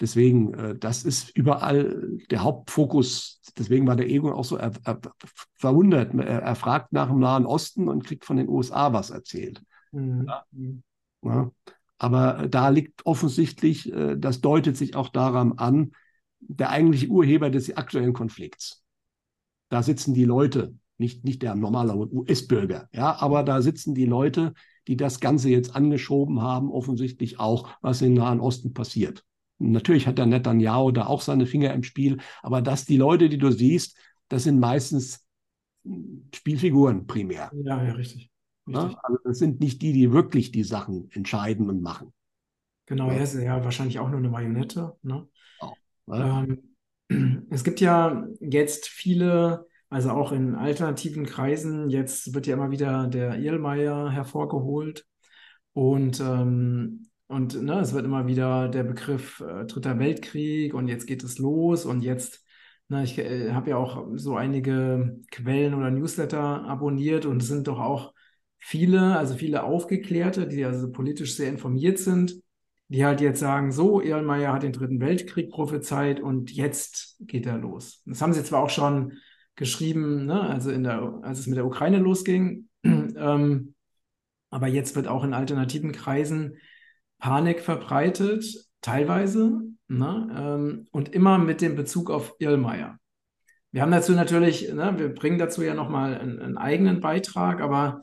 deswegen, äh, das ist überall der Hauptfokus. Deswegen war der Ego auch so er, er, verwundert. Er, er fragt nach dem Nahen Osten und kriegt von den USA was erzählt. Mhm. Ja. Aber da liegt offensichtlich, äh, das deutet sich auch daran an, der eigentliche Urheber des aktuellen Konflikts. Da sitzen die Leute, nicht, nicht der normale US-Bürger, ja, aber da sitzen die Leute, die das Ganze jetzt angeschoben haben, offensichtlich auch, was im Nahen Osten passiert. natürlich hat der Netanyahu da auch seine Finger im Spiel, aber dass die Leute, die du siehst, das sind meistens Spielfiguren primär. Ja, ja, richtig. Ne? Also das sind nicht die, die wirklich die Sachen entscheiden und machen. Genau, er ist ja wahrscheinlich auch nur eine Marionette. Ne? Ne? Ähm, es gibt ja jetzt viele, also auch in alternativen Kreisen, jetzt wird ja immer wieder der Irlmeier hervorgeholt. Und, ähm, und ne, es wird immer wieder der Begriff äh, Dritter Weltkrieg und jetzt geht es los und jetzt na, ich äh, habe ja auch so einige Quellen oder Newsletter abonniert und es sind doch auch viele, also viele Aufgeklärte, die also politisch sehr informiert sind, die halt jetzt sagen, so, Erlenmeyer hat den Dritten Weltkrieg prophezeit und jetzt geht er los. Das haben sie zwar auch schon geschrieben, ne, also in der, als es mit der Ukraine losging, ähm, aber jetzt wird auch in alternativen Kreisen Panik verbreitet, teilweise, ne, ähm, und immer mit dem Bezug auf Irlmeier. Wir haben dazu natürlich, ne, wir bringen dazu ja nochmal einen, einen eigenen Beitrag, aber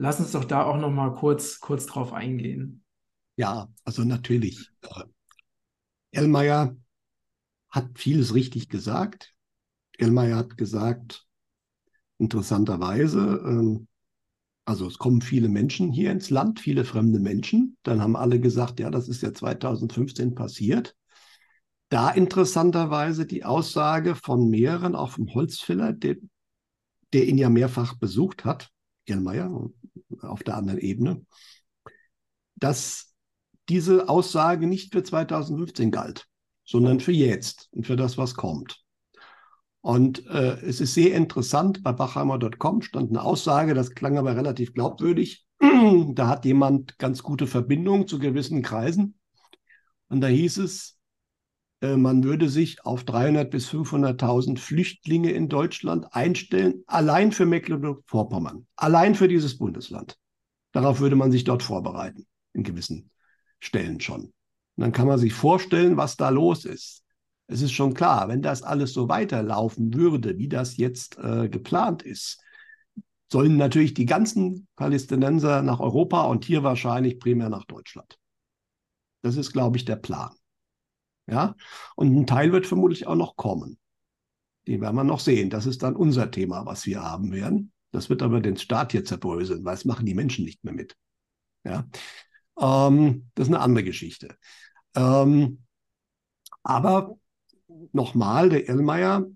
Lass uns doch da auch noch mal kurz, kurz drauf eingehen. Ja, also natürlich. Äh, Ellmeier hat vieles richtig gesagt. Elmeier hat gesagt, interessanterweise, ähm, also es kommen viele Menschen hier ins Land, viele fremde Menschen. Dann haben alle gesagt, ja, das ist ja 2015 passiert. Da interessanterweise die Aussage von mehreren, auch vom Holzfäller, der, der ihn ja mehrfach besucht hat, Erlmeier, auf der anderen Ebene, dass diese Aussage nicht für 2015 galt, sondern für jetzt und für das, was kommt. Und äh, es ist sehr interessant, bei Bachheimer.com stand eine Aussage, das klang aber relativ glaubwürdig. da hat jemand ganz gute Verbindungen zu gewissen Kreisen. Und da hieß es, äh, man würde sich auf 300.000 bis 500.000 Flüchtlinge in Deutschland einstellen, allein für Mecklenburg-Vorpommern, allein für dieses Bundesland. Darauf würde man sich dort vorbereiten, in gewissen Stellen schon. Und dann kann man sich vorstellen, was da los ist. Es ist schon klar, wenn das alles so weiterlaufen würde, wie das jetzt äh, geplant ist, sollen natürlich die ganzen Palästinenser nach Europa und hier wahrscheinlich primär nach Deutschland. Das ist, glaube ich, der Plan. Ja, und ein Teil wird vermutlich auch noch kommen. Den werden wir noch sehen. Das ist dann unser Thema, was wir haben werden. Das wird aber den Staat hier zerbröseln, weil es machen die Menschen nicht mehr mit. Ja, ähm, das ist eine andere Geschichte. Ähm, aber nochmal, der Erlmeier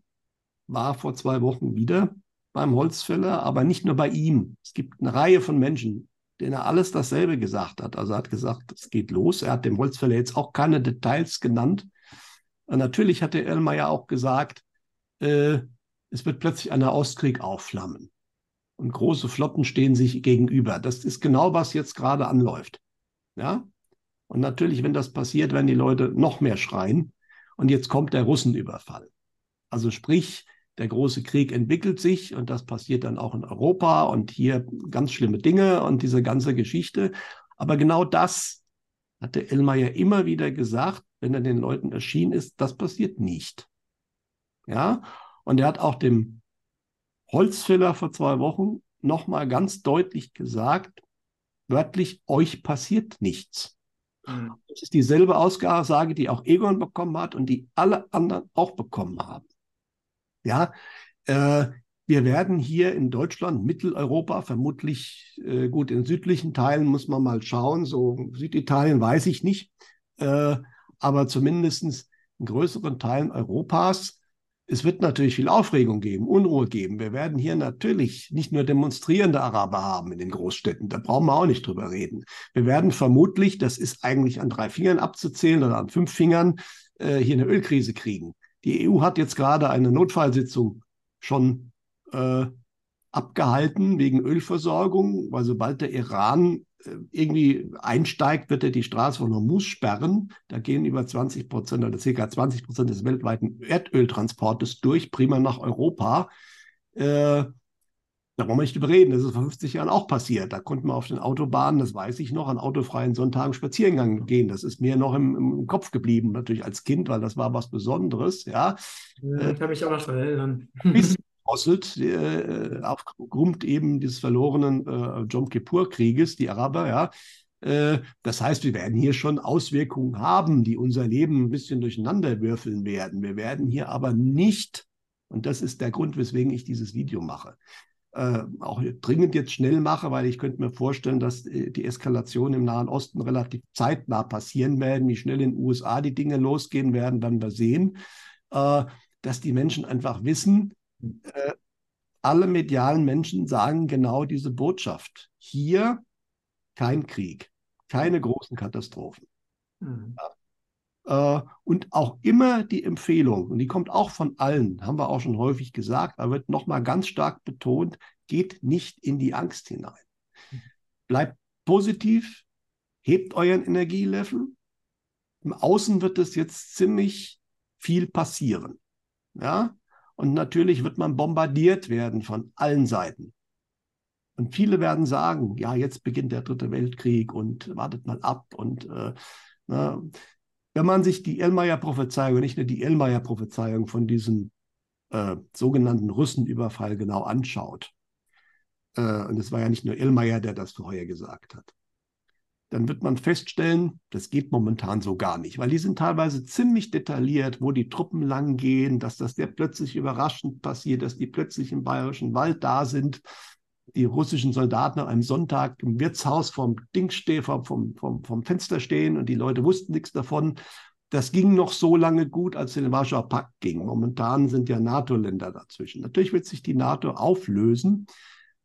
war vor zwei Wochen wieder beim Holzfäller, aber nicht nur bei ihm. Es gibt eine Reihe von Menschen, denen er alles dasselbe gesagt hat. Also er hat gesagt, es geht los. Er hat dem Holzfäller jetzt auch keine Details genannt. Und natürlich hat der Erlmeier auch gesagt, äh, es wird plötzlich ein Ostkrieg aufflammen. Und große Flotten stehen sich gegenüber. Das ist genau, was jetzt gerade anläuft. Ja? Und natürlich, wenn das passiert, werden die Leute noch mehr schreien. Und jetzt kommt der Russenüberfall. Also sprich, der große Krieg entwickelt sich und das passiert dann auch in Europa und hier ganz schlimme Dinge und diese ganze Geschichte. Aber genau das hat der Elmeier immer wieder gesagt, wenn er den Leuten erschienen ist, das passiert nicht. Ja, und er hat auch dem Holzfäller vor zwei Wochen nochmal ganz deutlich gesagt, wörtlich, euch passiert nichts. Mhm. Das ist dieselbe Aussage, die auch Egon bekommen hat und die alle anderen auch bekommen haben. Ja, äh, wir werden hier in Deutschland, Mitteleuropa, vermutlich äh, gut in südlichen Teilen muss man mal schauen, so Süditalien weiß ich nicht, äh, aber zumindest in größeren Teilen Europas es wird natürlich viel Aufregung geben, Unruhe geben. Wir werden hier natürlich nicht nur demonstrierende Araber haben in den Großstädten. Da brauchen wir auch nicht drüber reden. Wir werden vermutlich, das ist eigentlich an drei Fingern abzuzählen oder an fünf Fingern, äh, hier eine Ölkrise kriegen. Die EU hat jetzt gerade eine Notfallsitzung schon äh, abgehalten wegen Ölversorgung, weil sobald der Iran irgendwie einsteigt, wird er die Straße von Hormuz sperren. Da gehen über 20 Prozent oder circa 20 Prozent des weltweiten Erdöltransportes durch, prima nach Europa. Äh, da wollen wir nicht überreden, das ist vor 50 Jahren auch passiert. Da konnten wir auf den Autobahnen, das weiß ich noch, an autofreien Sonntagen Spaziergang gehen. Das ist mir noch im, im Kopf geblieben, natürlich als Kind, weil das war was Besonderes. Ja, ja ich kann mich auch noch erinnern. Bis gedrosselt äh, aufgrund eben des verlorenen äh, Jom Kippur-Krieges, die Araber, ja. Äh, das heißt, wir werden hier schon Auswirkungen haben, die unser Leben ein bisschen durcheinander würfeln werden. Wir werden hier aber nicht, und das ist der Grund, weswegen ich dieses Video mache, äh, auch dringend jetzt schnell mache, weil ich könnte mir vorstellen, dass äh, die Eskalation im Nahen Osten relativ zeitnah passieren werden. Wie schnell in den USA die Dinge losgehen werden, werden wir sehen. Äh, dass die Menschen einfach wissen, äh, alle medialen Menschen sagen genau diese Botschaft. Hier kein Krieg, keine großen Katastrophen. Mhm. Äh, und auch immer die Empfehlung, und die kommt auch von allen, haben wir auch schon häufig gesagt, aber wird nochmal ganz stark betont, geht nicht in die Angst hinein. Bleibt positiv, hebt euren Energielevel. Im Außen wird es jetzt ziemlich viel passieren. Ja, und natürlich wird man bombardiert werden von allen Seiten. Und viele werden sagen, ja, jetzt beginnt der dritte Weltkrieg und wartet mal ab. Und äh, na, ne, wenn man sich die Ellmeier-Prophezeiung, nicht nur die Ellmeier-Prophezeiung von diesem äh, sogenannten Russenüberfall genau anschaut, äh, und es war ja nicht nur Ellmeier, der das vorher gesagt hat, dann wird man feststellen, das geht momentan so gar nicht, weil die sind teilweise ziemlich detailliert, wo die Truppen lang gehen, dass das sehr plötzlich überraschend passiert, dass die plötzlich im bayerischen Wald da sind, die russischen Soldaten an einem Sonntag im Wirtshaus vom Ding stehen, vom, vom, vom, vom Fenster stehen und die Leute wussten nichts davon. Das ging noch so lange gut, als es den Warschauer Pakt ging. Momentan sind ja NATO-Länder dazwischen. Natürlich wird sich die NATO auflösen,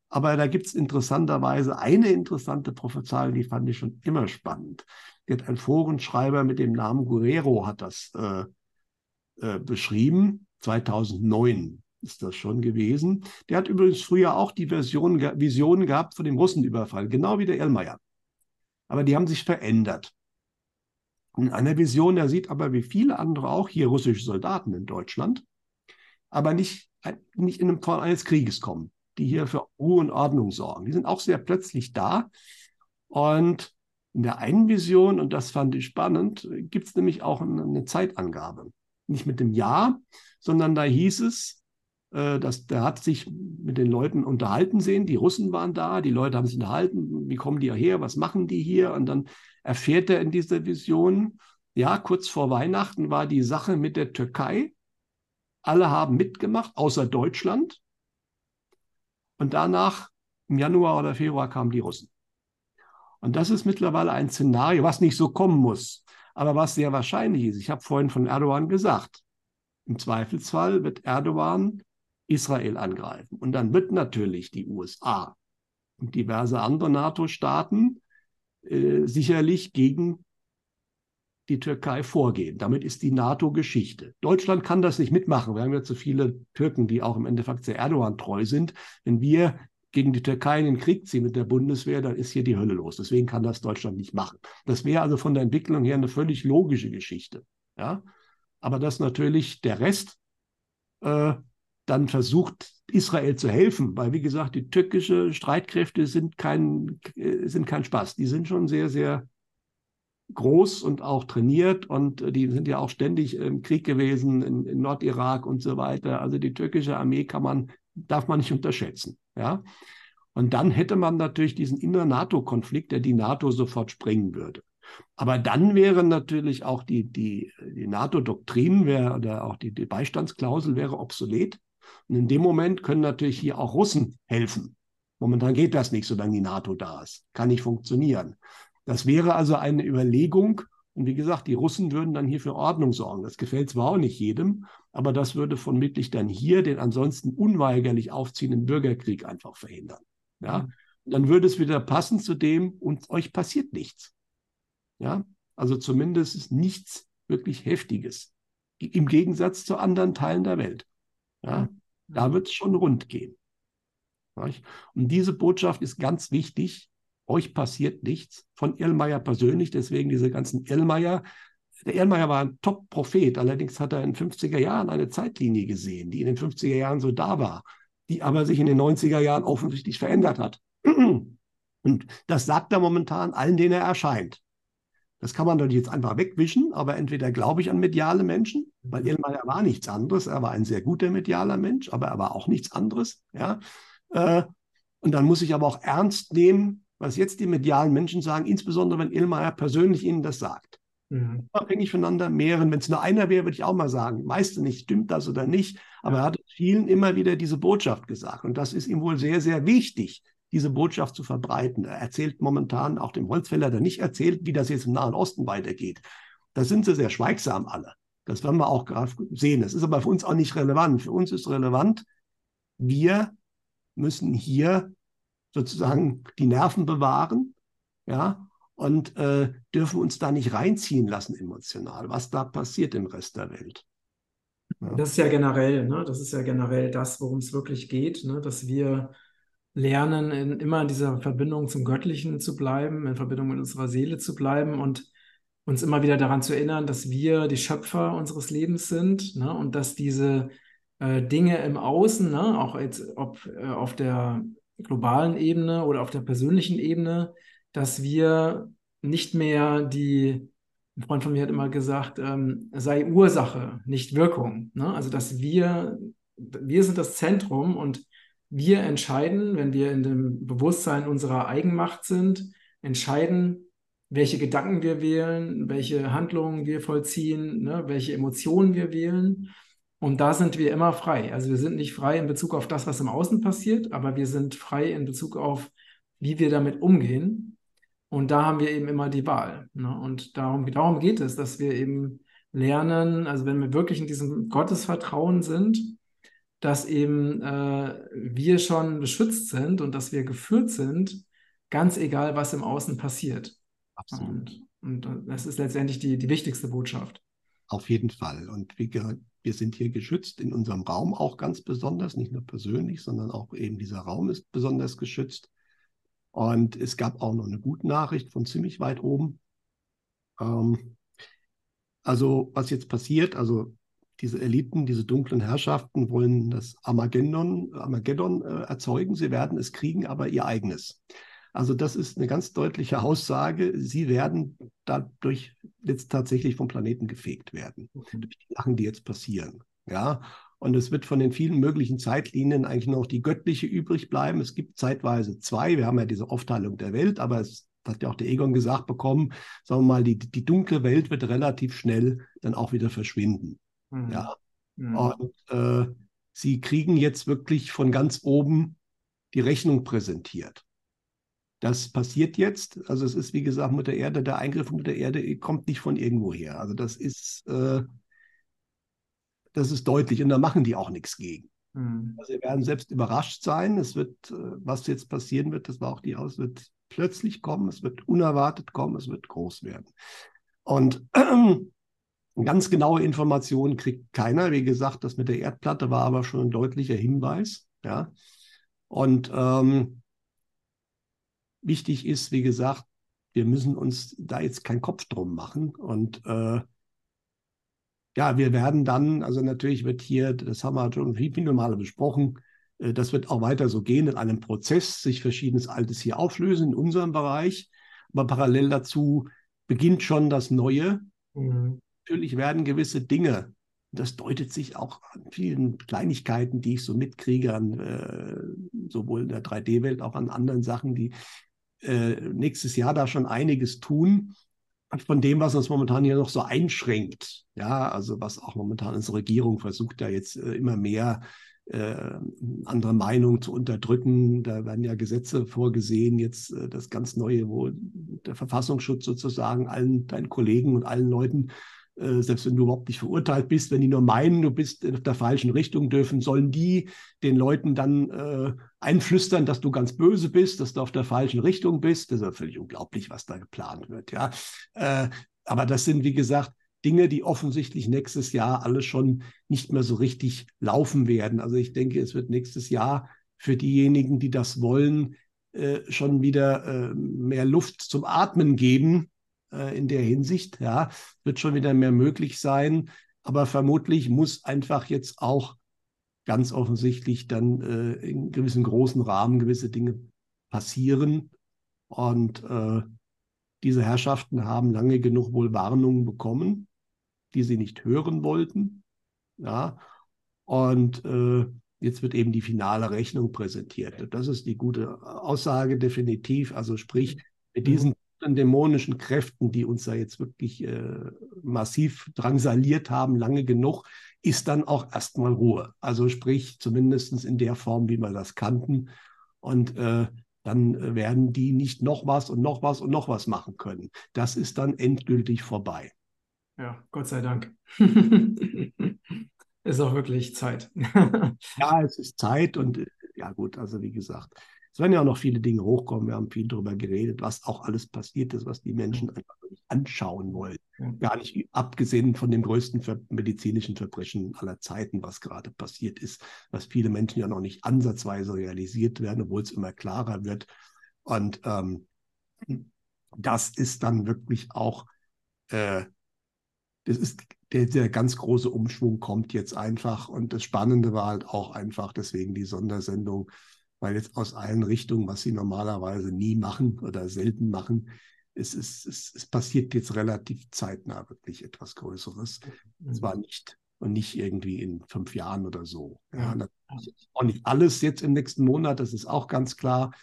aber da gibt es interessanterweise eine interessante Prophezeiung, die fand ich schon immer spannend. Die hat ein Forenschreiber mit dem Namen Guerrero hat das äh, äh, beschrieben. 2009 ist das schon gewesen. Der hat übrigens früher auch die Version, Visionen gehabt von dem Russenüberfall, genau wie der Elmeier. Aber die haben sich verändert. In einer Vision, er sieht aber wie viele andere auch hier russische Soldaten in Deutschland, aber nicht, nicht in Fall eines Krieges kommen die hier für Ruhe und Ordnung sorgen. Die sind auch sehr plötzlich da. Und in der einen Vision, und das fand ich spannend, gibt es nämlich auch eine, Zeitangabe. Nicht mit dem Jahr, sondern da hieß es, äh, dass der hat sich mit den Leuten unterhalten sehen. Die Russen waren da, die Leute haben sich unterhalten. Wie kommen die hierher? Was machen die hier? Und dann erfährt er in dieser Vision, ja, kurz vor Weihnachten war die Sache mit der Türkei. Alle haben mitgemacht, außer Deutschland. Und danach, im Januar oder Februar, kamen die Russen. Und das ist mittlerweile ein Szenario, was nicht so kommen muss, aber was sehr wahrscheinlich ist. Ich habe vorhin von Erdogan gesagt, im Zweifelsfall wird Erdogan Israel angreifen. Und dann wird natürlich die USA und diverse andere NATO-Staaten äh, sicherlich gegen die Türkei vorgehen. Damit ist die NATO Geschichte. Deutschland kann das nicht mitmachen. Wir haben ja zu viele Türken, die auch im Endeffekt sehr Erdogan treu sind. Wenn wir gegen die Türkei in den Krieg ziehen mit der Bundeswehr, dann ist hier die Hölle los. Deswegen kann das Deutschland nicht machen. Das wäre also von der Entwicklung her eine völlig logische Geschichte. Ja? Aber dass natürlich der Rest äh, dann versucht, Israel zu helfen, weil wie gesagt, die türkische Streitkräfte sind kein, äh, sind kein Spaß. Die sind schon sehr, sehr groß und auch trainiert und äh, die sind ja auch ständig im Krieg gewesen in, in Nordirak und so weiter. Also die türkische Armee kann man, darf man nicht unterschätzen. Ja? Und dann hätte man natürlich diesen inneren NATO-Konflikt, der die NATO sofort sprengen würde. Aber dann wäre natürlich auch die, die, die NATO-Doktrin oder auch die, die Beistandsklausel wäre obsolet. Und in dem Moment können natürlich hier auch Russen helfen. Momentan geht das nicht, solange die NATO da ist. Kann nicht funktionieren. Das wäre also eine Überlegung. Und wie gesagt, die Russen würden dann hier für Ordnung sorgen. Das gefällt zwar auch nicht jedem, aber das würde vermutlich dann hier den ansonsten unweigerlich aufziehenden Bürgerkrieg einfach verhindern. Ja? Mhm. Dann würde es wieder passen zu dem, und euch passiert nichts. Ja? Also zumindest ist nichts wirklich Heftiges. Im Gegensatz zu anderen Teilen der Welt. Ja? Mhm. Da wird es schon rund gehen. Und diese Botschaft ist ganz wichtig, euch passiert nichts. Von Irlmeier persönlich, deswegen diese ganzen Irlmeier. Der Irlmeier war ein Top-Prophet, allerdings hat er in den 50er Jahren eine Zeitlinie gesehen, die in den 50er Jahren so da war, die aber sich in den 90er Jahren offensichtlich verändert hat. Und das sagt er momentan allen, denen er erscheint. Das kann man doch jetzt einfach wegwischen, aber entweder glaube ich an mediale Menschen, weil Irlmeier war nichts anderes, er war ein sehr guter medialer Mensch, aber er war auch nichts anderes. Ja? Äh, und dann muss ich aber auch ernst nehmen, was jetzt die medialen Menschen sagen, insbesondere wenn Illmeier persönlich ihnen das sagt. Mhm. Abhängig voneinander mehren. Wenn es nur einer wäre, würde ich auch mal sagen, meiste nicht, stimmt das oder nicht. Aber ja. er hat vielen immer wieder diese Botschaft gesagt. Und das ist ihm wohl sehr, sehr wichtig, diese Botschaft zu verbreiten. Er erzählt momentan auch dem Holzfäller, der nicht erzählt, wie das jetzt im Nahen Osten weitergeht. Da sind sie sehr schweigsam alle. Das werden wir auch gerade sehen. Das ist aber für uns auch nicht relevant. Für uns ist relevant, wir müssen hier sozusagen die Nerven bewahren, ja, und äh, dürfen uns da nicht reinziehen lassen emotional, was da passiert im Rest der Welt. Ja. Das ist ja generell, ne? das ist ja generell das, worum es wirklich geht, ne? dass wir lernen, in, immer in dieser Verbindung zum Göttlichen zu bleiben, in Verbindung mit unserer Seele zu bleiben und uns immer wieder daran zu erinnern, dass wir die Schöpfer unseres Lebens sind ne? und dass diese äh, Dinge im Außen, ne? auch jetzt ob äh, auf der globalen Ebene oder auf der persönlichen Ebene, dass wir nicht mehr die, ein Freund von mir hat immer gesagt, ähm, sei Ursache, nicht Wirkung. Ne? Also dass wir, wir sind das Zentrum und wir entscheiden, wenn wir in dem Bewusstsein unserer Eigenmacht sind, entscheiden, welche Gedanken wir wählen, welche Handlungen wir vollziehen, ne, welche Emotionen wir wählen. Und da sind wir immer frei. Also wir sind nicht frei in Bezug auf das, was im Außen passiert, aber wir sind frei in Bezug auf, wie wir damit umgehen. Und da haben wir eben immer die Wahl. Ne? Und darum, darum geht es, dass wir eben lernen, also wenn wir wirklich in diesem Gottesvertrauen sind, dass eben äh, wir schon beschützt sind und dass wir geführt sind, ganz egal, was im Außen passiert. Absolut. Und, und das ist letztendlich die, die wichtigste Botschaft. Auf jeden Fall. Und wie gesagt, wir sind hier geschützt in unserem Raum auch ganz besonders, nicht nur persönlich, sondern auch eben dieser Raum ist besonders geschützt. Und es gab auch noch eine gute Nachricht von ziemlich weit oben. Ähm, also was jetzt passiert, also diese Eliten, diese dunklen Herrschaften wollen das Armageddon, Armageddon äh, erzeugen. Sie werden es kriegen, aber ihr eigenes. Also das ist eine ganz deutliche Aussage. Sie werden dadurch jetzt tatsächlich vom Planeten gefegt werden. Durch die Sachen, die jetzt passieren. Ja. Und es wird von den vielen möglichen Zeitlinien eigentlich noch die göttliche übrig bleiben. Es gibt zeitweise zwei. Wir haben ja diese Aufteilung der Welt, aber es hat ja auch der Egon gesagt bekommen, sagen wir mal, die, die dunkle Welt wird relativ schnell dann auch wieder verschwinden. Mhm. Ja. Mhm. Und äh, sie kriegen jetzt wirklich von ganz oben die Rechnung präsentiert. Das passiert jetzt. Also es ist, wie gesagt, Mutter Erde, der Eingriff mit der Erde kommt nicht von irgendwo her. Also das ist, äh, das ist deutlich und da machen die auch nichts gegen. Mhm. Also sie werden selbst überrascht sein. Es wird, äh, was jetzt passieren wird, das war auch die Aus, wird plötzlich kommen, es wird unerwartet kommen, es wird groß werden. Und äh, ganz genaue Informationen kriegt keiner. Wie gesagt, das mit der Erdplatte war aber schon ein deutlicher Hinweis. Ja. Und ähm, wichtig ist, wie gesagt, wir müssen uns da jetzt keinen Kopf drum machen. Und äh, ja, wir werden dann, also natürlich wird hier, das haben wir schon viele Male besprochen, äh, das wird auch weiter so gehen in einem Prozess, sich verschiedenes Altes hier auflösen in unserem Bereich. Aber parallel dazu beginnt schon das Neue. Mhm. Natürlich werden gewisse Dinge, das deutet sich auch an vielen Kleinigkeiten, die ich so mitkriege, an, äh, sowohl in der 3D-Welt, auch an anderen Sachen, die äh, nächstes Jahr da schon einiges tun von dem, was uns momentan hier noch so einschränkt. Ja, also was auch momentan unsere Regierung versucht, da jetzt äh, immer mehr äh, andere Meinungen zu unterdrücken. Da werden ja Gesetze vorgesehen, jetzt äh, das ganz Neue, wo der Verfassungsschutz sozusagen allen deinen Kollegen und allen Leuten äh, selbst wenn du überhaupt nicht verurteilt bist, wenn die nur meinen, du bist in der falschen Richtung, dürfen, sollen die den Leuten dann äh, einflüstern, dass du ganz böse bist, dass du auf der falschen Richtung bist. Das ist ja völlig unglaublich, was da geplant wird. Ja, äh, aber das sind wie gesagt Dinge, die offensichtlich nächstes Jahr alle schon nicht mehr so richtig laufen werden. Also ich denke, es wird nächstes Jahr für diejenigen, die das wollen, äh, schon wieder äh, mehr Luft zum Atmen geben in der Hinsicht. Ja, wird schon wieder mehr möglich sein. Aber vermutlich muss einfach jetzt auch ganz offensichtlich dann äh, in gewissen großen Rahmen gewisse Dinge passieren. Und äh, diese Herrschaften haben lange genug wohl Warnungen bekommen, die sie nicht hören wollten. Ja, und äh, jetzt wird eben die finale Rechnung präsentiert. Das ist die gute Aussage definitiv. Also sprich, mit diesen dämonischen Kräften, die uns da jetzt wirklich äh, massiv drangsaliert haben, lange genug, ist dann auch erstmal Ruhe. Also sprich, zumindest in der Form, wie wir das kannten. Und äh, dann werden die nicht noch was und noch was und noch was machen können. Das ist dann endgültig vorbei. Ja, Gott sei Dank. ist auch wirklich Zeit. ja, es ist Zeit und ja gut, also wie gesagt, es werden ja auch noch viele Dinge hochkommen. Wir haben viel darüber geredet, was auch alles passiert ist, was die Menschen einfach nicht anschauen wollen. Gar nicht abgesehen von dem größten medizinischen Verbrechen aller Zeiten, was gerade passiert ist, was viele Menschen ja noch nicht ansatzweise realisiert werden, obwohl es immer klarer wird. Und ähm, das ist dann wirklich auch, äh, das ist der, der ganz große Umschwung kommt jetzt einfach. Und das Spannende war halt auch einfach, deswegen die Sondersendung, weil jetzt aus allen Richtungen, was sie normalerweise nie machen oder selten machen, es, es, es, es passiert jetzt relativ zeitnah wirklich etwas Größeres. Mhm. Zwar nicht und nicht irgendwie in fünf Jahren oder so. Ja. Auch nicht alles jetzt im nächsten Monat, das ist auch ganz klar.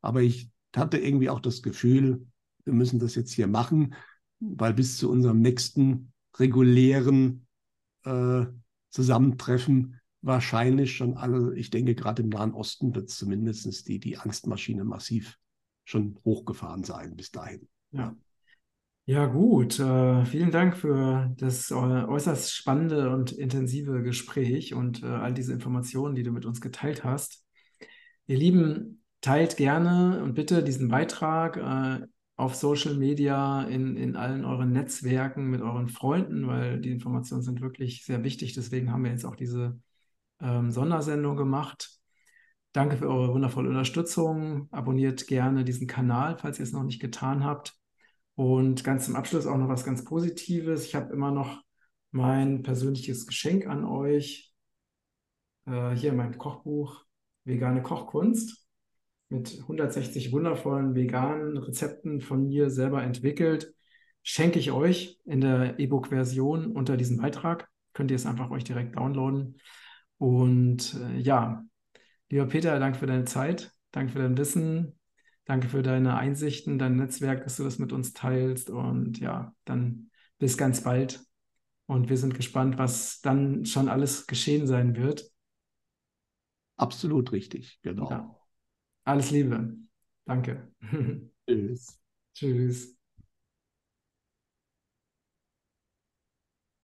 Aber ich hatte irgendwie auch das Gefühl, wir müssen das jetzt hier machen, weil bis zu unserem nächsten regulären äh, Zusammentreffen wahrscheinlich schon alle, ich denke gerade im Nahen Osten wird zumindest die, die Angstmaschine massiv schon hochgefahren sein bis dahin. Ja. Ja, gut. Äh, vielen Dank für das äußerst spannende und intensive Gespräch und äh, all diese Informationen, die du mit uns geteilt hast. Ihr Lieben, teilt gerne und bitte diesen Beitrag äh, auf Social Media, in, in allen euren Netzwerken mit euren Freunden, weil die Informationen sind wirklich sehr wichtig. Deswegen haben wir jetzt auch diese ähm, Sondersendung gemacht. Danke für eure wundervolle Unterstützung. Abonniert gerne diesen Kanal, falls ihr es noch nicht getan habt. Und ganz zum Abschluss auch noch was ganz Positives. Ich habe immer noch mein persönliches Geschenk an euch. Äh, hier mein Kochbuch Vegane Kochkunst mit 160 wundervollen veganen Rezepten von mir selber entwickelt. Schenke ich euch in der E-Book-Version unter diesem Beitrag. Könnt ihr es einfach euch direkt downloaden. Und äh, ja, lieber Peter, danke für deine Zeit, danke für dein Wissen, danke für deine Einsichten, dein Netzwerk, dass du das mit uns teilst. Und ja, dann bis ganz bald. Und wir sind gespannt, was dann schon alles geschehen sein wird. Absolut richtig, genau. Ja. Alles Liebe. Danke. Tschüss. Tschüss.